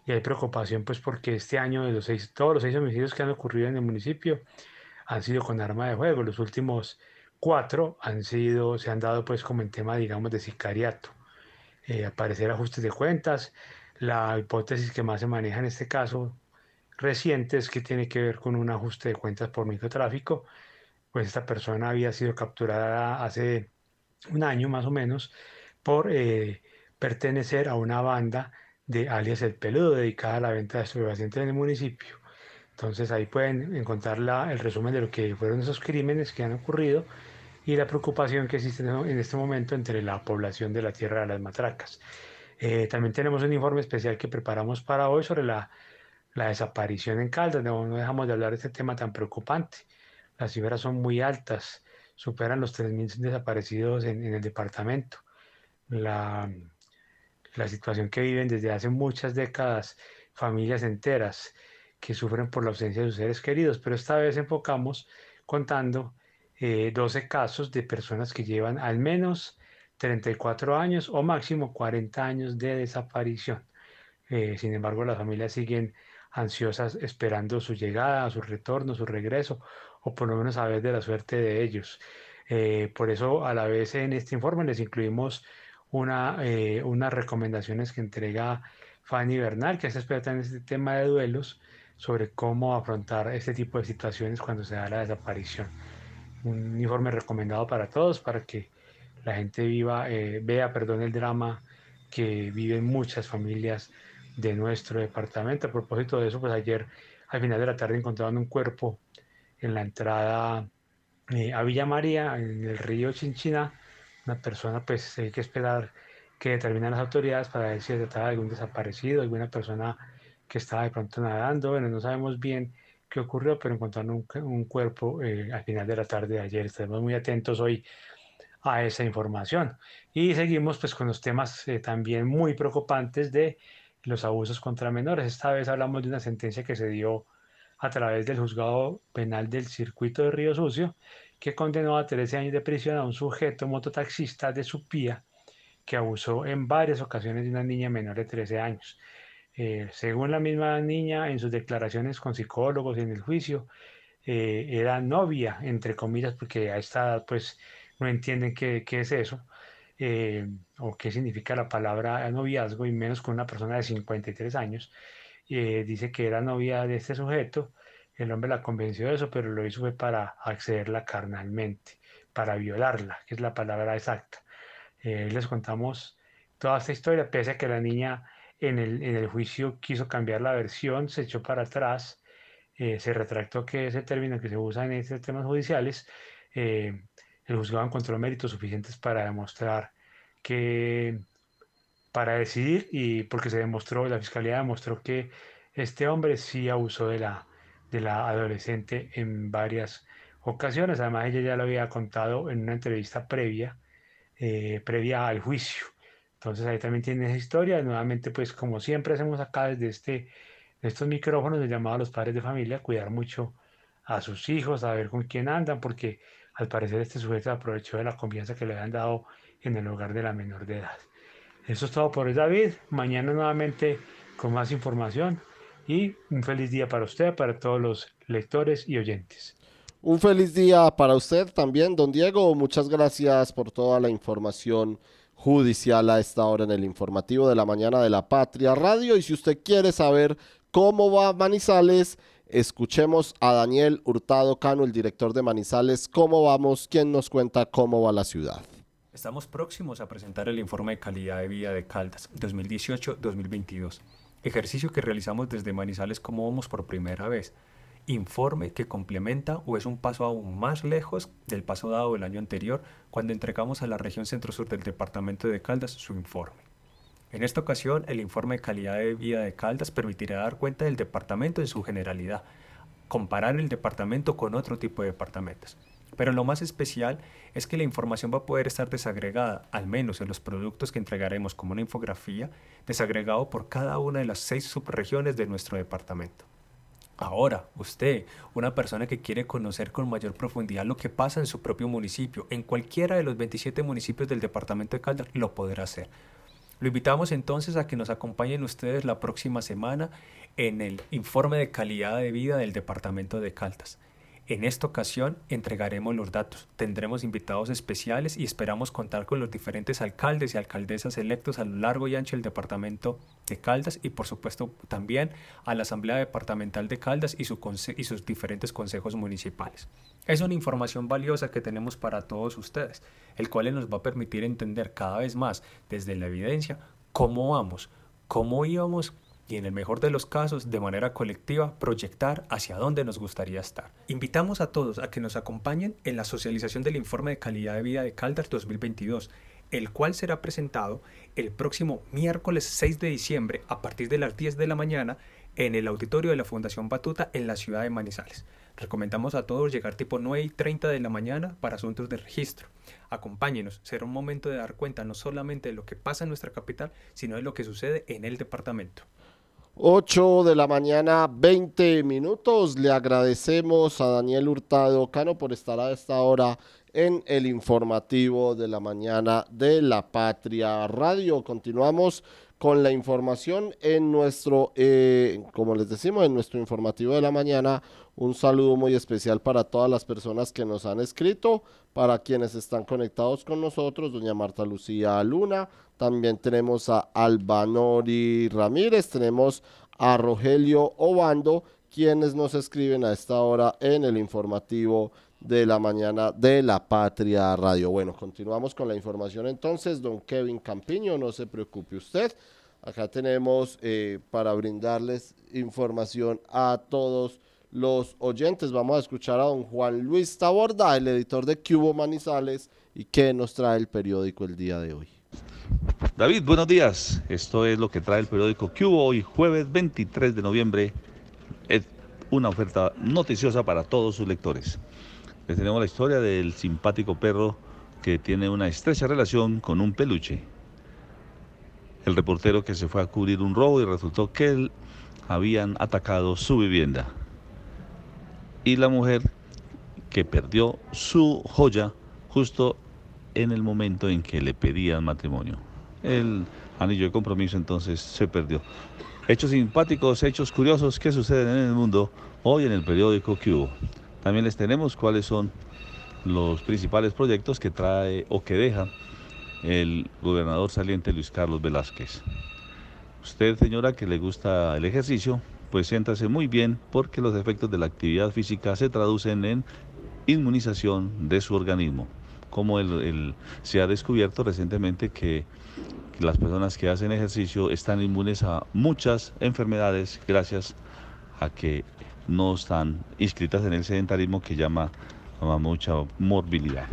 y hay preocupación pues porque este año de los seis, todos los seis homicidios que han ocurrido en el municipio han sido con arma de juego. Los últimos cuatro han sido, se han dado pues como en tema digamos de sicariato. Eh, aparecer ajustes de cuentas. La hipótesis que más se maneja en este caso reciente es que tiene que ver con un ajuste de cuentas por microtráfico. Pues esta persona había sido capturada hace un año más o menos por eh, pertenecer a una banda de alias El Peludo dedicada a la venta de estupefacientes en el municipio. Entonces ahí pueden encontrar la, el resumen de lo que fueron esos crímenes que han ocurrido y la preocupación que existe en este momento entre la población de la Tierra de las Matracas. Eh, también tenemos un informe especial que preparamos para hoy sobre la, la desaparición en Caldas. No, no, dejamos de hablar de este tema tan preocupante. Las cifras son muy altas, superan los 3.000 desaparecidos en, en el departamento la, la situación que viven desde hace muchas décadas familias enteras que sufren por la ausencia de sus seres queridos, pero esta vez enfocamos contando 12 eh, casos de personas que llevan al menos 34 años o máximo 40 años de desaparición. Eh, sin embargo, las familias siguen ansiosas esperando su llegada, su retorno, su regreso, o por lo menos saber de la suerte de ellos. Eh, por eso, a la vez en este informe les incluimos una, unas recomendaciones que entrega Fanny Bernal, que es experta en este tema de duelos, sobre cómo afrontar este tipo de situaciones cuando se da la desaparición. Un informe recomendado para todos, para que la gente viva, eh, vea, perdón, el drama que viven muchas familias de nuestro departamento. A propósito de eso, pues ayer al final de la tarde encontraron un cuerpo en la entrada eh, a Villa María, en el río Chinchina. Una persona, pues hay que esperar que determinen las autoridades para ver si se trata de algún desaparecido, alguna persona que estaba de pronto nadando. Bueno, no sabemos bien qué ocurrió, pero encontraron un, cuerpo eh, al final de la tarde de ayer. Estaremos muy atentos hoy a esa información. Y seguimos pues con los temas eh, también muy preocupantes de los abusos contra menores. Esta vez hablamos de una sentencia que se dio a través del juzgado penal del circuito de Río Sucio, que condenó a 13 años de prisión a un sujeto mototaxista de Supía que abusó en varias ocasiones de una niña menor de 13 años. Eh, según la misma niña, en sus declaraciones con psicólogos en el juicio, eh, era novia, entre comillas, porque a esta edad pues no entienden qué, qué es eso eh, o qué significa la palabra noviazgo y menos con una persona de 53 años. dice que era novia de este sujeto, el hombre la convenció de eso, pero lo hizo fue para accederla carnalmente, para violarla, que es la palabra exacta. les contamos toda esta historia, pese a que la niña en el, en el juicio quiso cambiar la versión, se echó para atrás, eh, se retractó que ese término que se usa en estos temas judiciales, eh, el juzgado encontró méritos suficientes para demostrar que, para decidir, y porque se demostró, la fiscalía demostró que este hombre sí abusó de la, de la adolescente en varias ocasiones. Además, ella ya lo había contado en una entrevista previa, eh, previa al juicio. Entonces ahí también tiene esa historia. Nuevamente, pues como siempre hacemos acá desde este, estos micrófonos, le llamado a los padres de familia cuidar mucho a sus hijos, a ver con quién andan, porque al parecer este sujeto aprovechó de la confianza que le habían dado en el hogar de la menor de edad. Eso es todo por hoy, David. Mañana nuevamente con más información y un feliz día para usted, para todos los lectores y oyentes. Un feliz día para usted también, don Diego. Muchas gracias por toda la información judicial a esta hora en el informativo de la mañana de la Patria Radio. Y si usted quiere saber cómo va Manizales, escuchemos a Daniel Hurtado Cano, el director de Manizales, cómo vamos, quién nos cuenta cómo va la ciudad. Estamos próximos a presentar el informe de calidad de vida de Caldas 2018-2022, ejercicio que realizamos desde Manizales como vamos por primera vez informe que complementa o es un paso aún más lejos del paso dado el año anterior cuando entregamos a la región centro-sur del departamento de Caldas su informe. En esta ocasión, el informe de calidad de vida de Caldas permitirá dar cuenta del departamento en su generalidad, comparar el departamento con otro tipo de departamentos. Pero lo más especial es que la información va a poder estar desagregada, al menos en los productos que entregaremos como una infografía, desagregado por cada una de las seis subregiones de nuestro departamento. Ahora, usted, una persona que quiere conocer con mayor profundidad lo que pasa en su propio municipio, en cualquiera de los 27 municipios del departamento de Caldas, lo podrá hacer. Lo invitamos entonces a que nos acompañen ustedes la próxima semana en el informe de calidad de vida del departamento de Caldas. En esta ocasión entregaremos los datos, tendremos invitados especiales y esperamos contar con los diferentes alcaldes y alcaldesas electos a lo largo y ancho del departamento de Caldas y por supuesto también a la Asamblea Departamental de Caldas y, sus diferentes consejos municipales. Es una información valiosa que tenemos para todos ustedes, el cual nos va a permitir entender cada vez más desde la evidencia cómo vamos, cómo íbamos y en el mejor de los casos, de manera colectiva, proyectar hacia dónde nos gustaría estar. Invitamos a todos a que nos acompañen en la socialización del informe de calidad de vida de Caldas 2022, el cual será presentado el próximo miércoles 6 de diciembre a partir de las 10 de la mañana en el auditorio de la Fundación Batuta en la ciudad de Manizales. Recomendamos a todos llegar tipo 9 y 30 de la mañana para asuntos de registro. Acompáñenos, será un momento de dar cuenta no solamente de lo que pasa en nuestra capital, sino de lo que sucede en el departamento. 8 de la mañana, 20 minutos. Le agradecemos a Daniel Hurtado Cano por estar a esta hora en el informativo de la mañana de la Patria Radio. Continuamos con la información en nuestro, eh, como les decimos, en nuestro informativo de la mañana. Un saludo muy especial para todas las personas que nos han escrito, para quienes están conectados con nosotros, doña Marta Lucía Luna, también tenemos a Albanori Ramírez, tenemos a Rogelio Obando, quienes nos escriben a esta hora en el informativo de la mañana de la Patria Radio. Bueno, continuamos con la información entonces, don Kevin Campiño, no se preocupe usted. Acá tenemos eh, para brindarles información a todos los oyentes. Vamos a escuchar a don Juan Luis Taborda, el editor de Cubo Manizales, y qué nos trae el periódico el día de hoy. David, buenos días. Esto es lo que trae el periódico Cubo hoy, jueves 23 de noviembre. Es una oferta noticiosa para todos sus lectores. Les tenemos la historia del simpático perro que tiene una estrecha relación con un peluche. El reportero que se fue a cubrir un robo y resultó que habían atacado su vivienda. Y la mujer que perdió su joya justo en el momento en que le pedían matrimonio. El anillo de compromiso entonces se perdió. Hechos simpáticos, hechos curiosos que suceden en el mundo hoy en el periódico Cubo. También les tenemos cuáles son los principales proyectos que trae o que deja el gobernador saliente Luis Carlos Velázquez. Usted, señora, que le gusta el ejercicio, pues siéntase muy bien porque los efectos de la actividad física se traducen en inmunización de su organismo como el, se ha descubierto recientemente que las personas que hacen ejercicio están inmunes a muchas enfermedades gracias a que no están inscritas en el sedentarismo que llama mucha morbilidad.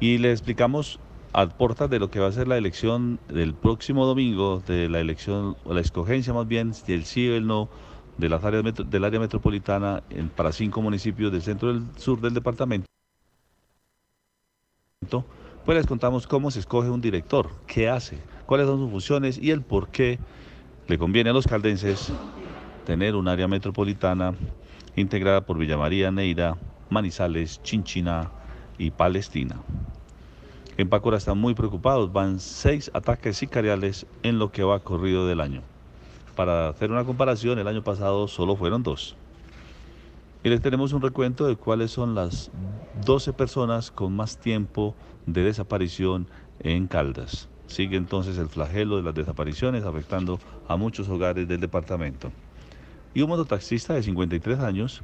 Y le explicamos a portas de lo que va a ser la elección del próximo domingo, de la elección, o la escogencia más bien, del sí o el no, de las áreas del área metropolitana para cinco municipios del centro del sur del departamento pues les contamos cómo se escoge un director, qué hace, cuáles son sus funciones y el por qué le conviene a los caldenses tener un área metropolitana integrada por Villa María, Neira, Manizales, Chinchina y Palestina. En Pacora están muy preocupados, van seis ataques sicariales en lo que va corrido del año. Para hacer una comparación, el año pasado solo fueron dos. Y les tenemos un recuento de cuáles son las 12 personas con más tiempo de desaparición en Caldas. Sigue entonces el flagelo de las desapariciones afectando a muchos hogares del departamento. Y un mototaxista de 53 años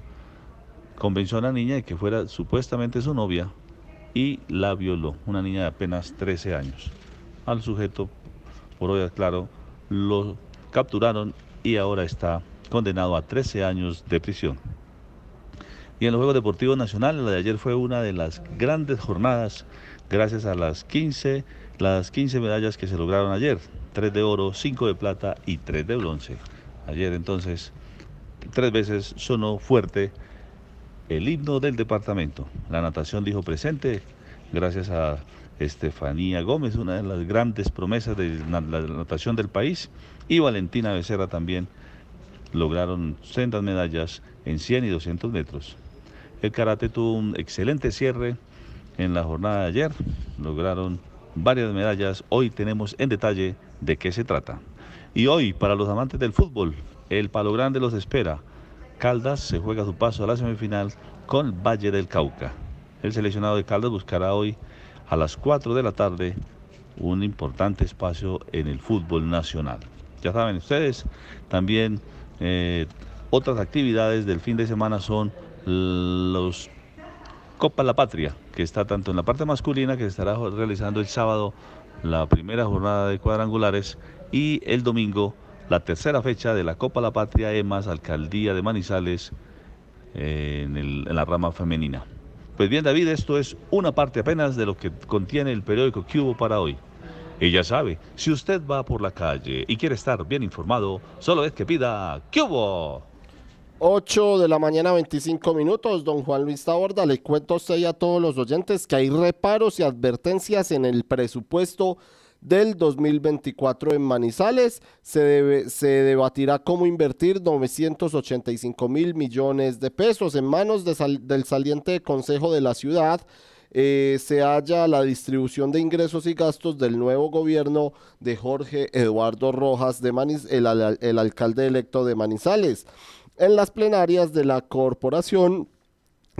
convenció a una niña de que fuera supuestamente su novia y la violó, una niña de apenas 13 años. Al sujeto, por hoy claro, lo capturaron y ahora está condenado a 13 años de prisión. Y en los Juegos Deportivos Nacionales, la de ayer fue una de las grandes jornadas gracias a las 15, las 15 medallas que se lograron ayer. 3 de oro, 5 de plata y 3 de bronce. Ayer entonces, tres veces sonó fuerte el himno del departamento. La natación dijo presente gracias a Estefanía Gómez, una de las grandes promesas de la natación del país, y Valentina Becerra también lograron sendas medallas en 100 y 200 metros. El karate tuvo un excelente cierre en la jornada de ayer. Lograron varias medallas. Hoy tenemos en detalle de qué se trata. Y hoy, para los amantes del fútbol, el Palo Grande los espera. Caldas se juega su paso a la semifinal con Valle del Cauca. El seleccionado de Caldas buscará hoy a las 4 de la tarde un importante espacio en el fútbol nacional. Ya saben ustedes, también eh, otras actividades del fin de semana son los Copa La Patria, que está tanto en la parte masculina, que se estará realizando el sábado la primera jornada de cuadrangulares y el domingo la tercera fecha de la Copa La Patria EMAS Alcaldía de Manizales en, en la rama femenina. Pues bien David, esto es una parte apenas de lo que contiene el periódico Cubo para hoy. Ya sabe, si usted va por la calle y quiere estar bien informado, solo es que pida Cubo. 8 de la mañana, 25 minutos. Don Juan Luis Taborda, le cuento a usted y a todos los oyentes que hay reparos y advertencias en el presupuesto del 2024 en Manizales. Se, debe, se debatirá cómo invertir 985 mil millones de pesos en manos del saliente Consejo de la Ciudad. Eh, se halla la distribución de ingresos y gastos del nuevo gobierno de Jorge Eduardo Rojas, de Maniz el alcalde electo de Manizales. En las plenarias de la corporación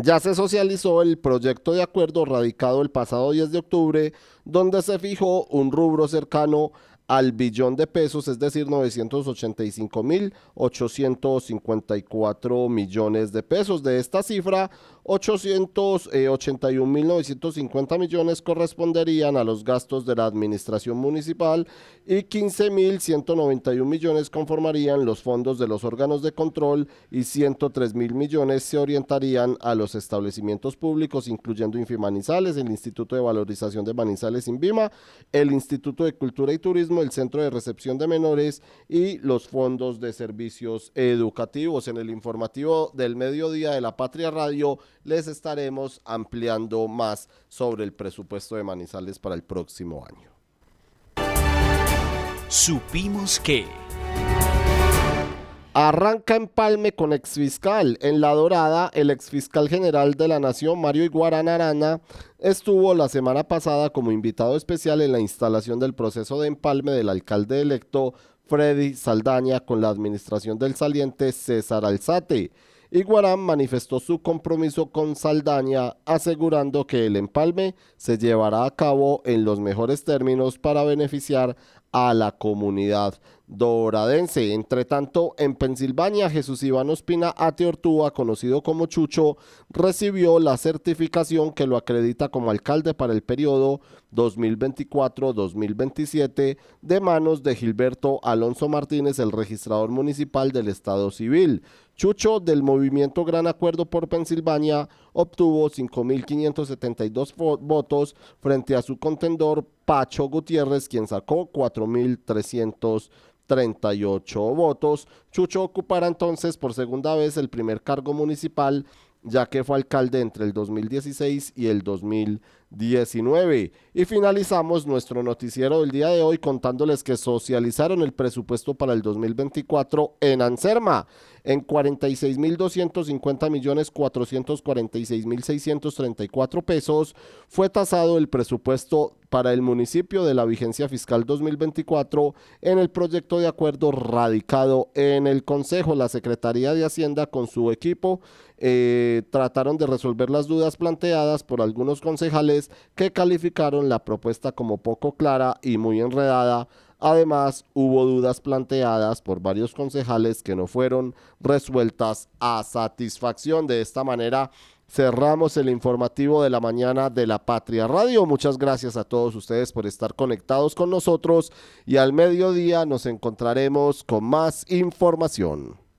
ya se socializó el proyecto de acuerdo radicado el pasado 10 de octubre, donde se fijó un rubro cercano al billón de pesos, es decir, 985 mil 854 millones de pesos. De esta cifra, 881.950 millones corresponderían a los gastos de la administración municipal y 15.191 millones conformarían los fondos de los órganos de control y 103.000 millones se orientarían a los establecimientos públicos, incluyendo Infimanizales, el Instituto de Valorización de Manizales Invima, el Instituto de Cultura y Turismo, el Centro de Recepción de Menores y los fondos de servicios educativos. En el informativo del mediodía de la Patria Radio, les estaremos ampliando más sobre el presupuesto de Manizales para el próximo año. Supimos que... Arranca empalme con exfiscal. En La Dorada, el exfiscal general de la Nación, Mario Iguarán Arana, estuvo la semana pasada como invitado especial en la instalación del proceso de empalme del alcalde electo Freddy Saldaña con la administración del saliente César Alzate. Iguarán manifestó su compromiso con Saldaña, asegurando que el empalme se llevará a cabo en los mejores términos para beneficiar a la comunidad doradense. Entre tanto, en Pensilvania, Jesús Iván Ospina Ateortúa, conocido como Chucho, recibió la certificación que lo acredita como alcalde para el periodo 2024-2027 de manos de Gilberto Alonso Martínez, el registrador municipal del Estado Civil. Chucho del movimiento Gran Acuerdo por Pensilvania obtuvo 5.572 votos frente a su contendor Pacho Gutiérrez, quien sacó 4.338 votos. Chucho ocupará entonces por segunda vez el primer cargo municipal ya que fue alcalde entre el 2016 y el 2019. Y finalizamos nuestro noticiero del día de hoy contándoles que socializaron el presupuesto para el 2024 en Anserma en 46.250 millones 446.634 pesos. Fue tasado el presupuesto para el municipio de la vigencia fiscal 2024 en el proyecto de acuerdo radicado en el Consejo. La Secretaría de Hacienda con su equipo eh, trataron de resolver las dudas planteadas por algunos concejales que calificaron la propuesta como poco clara y muy enredada Además, hubo dudas planteadas por varios concejales que no fueron resueltas a satisfacción. De esta manera, cerramos el informativo de la mañana de la Patria Radio. Muchas gracias a todos ustedes por estar conectados con nosotros y al mediodía nos encontraremos con más información.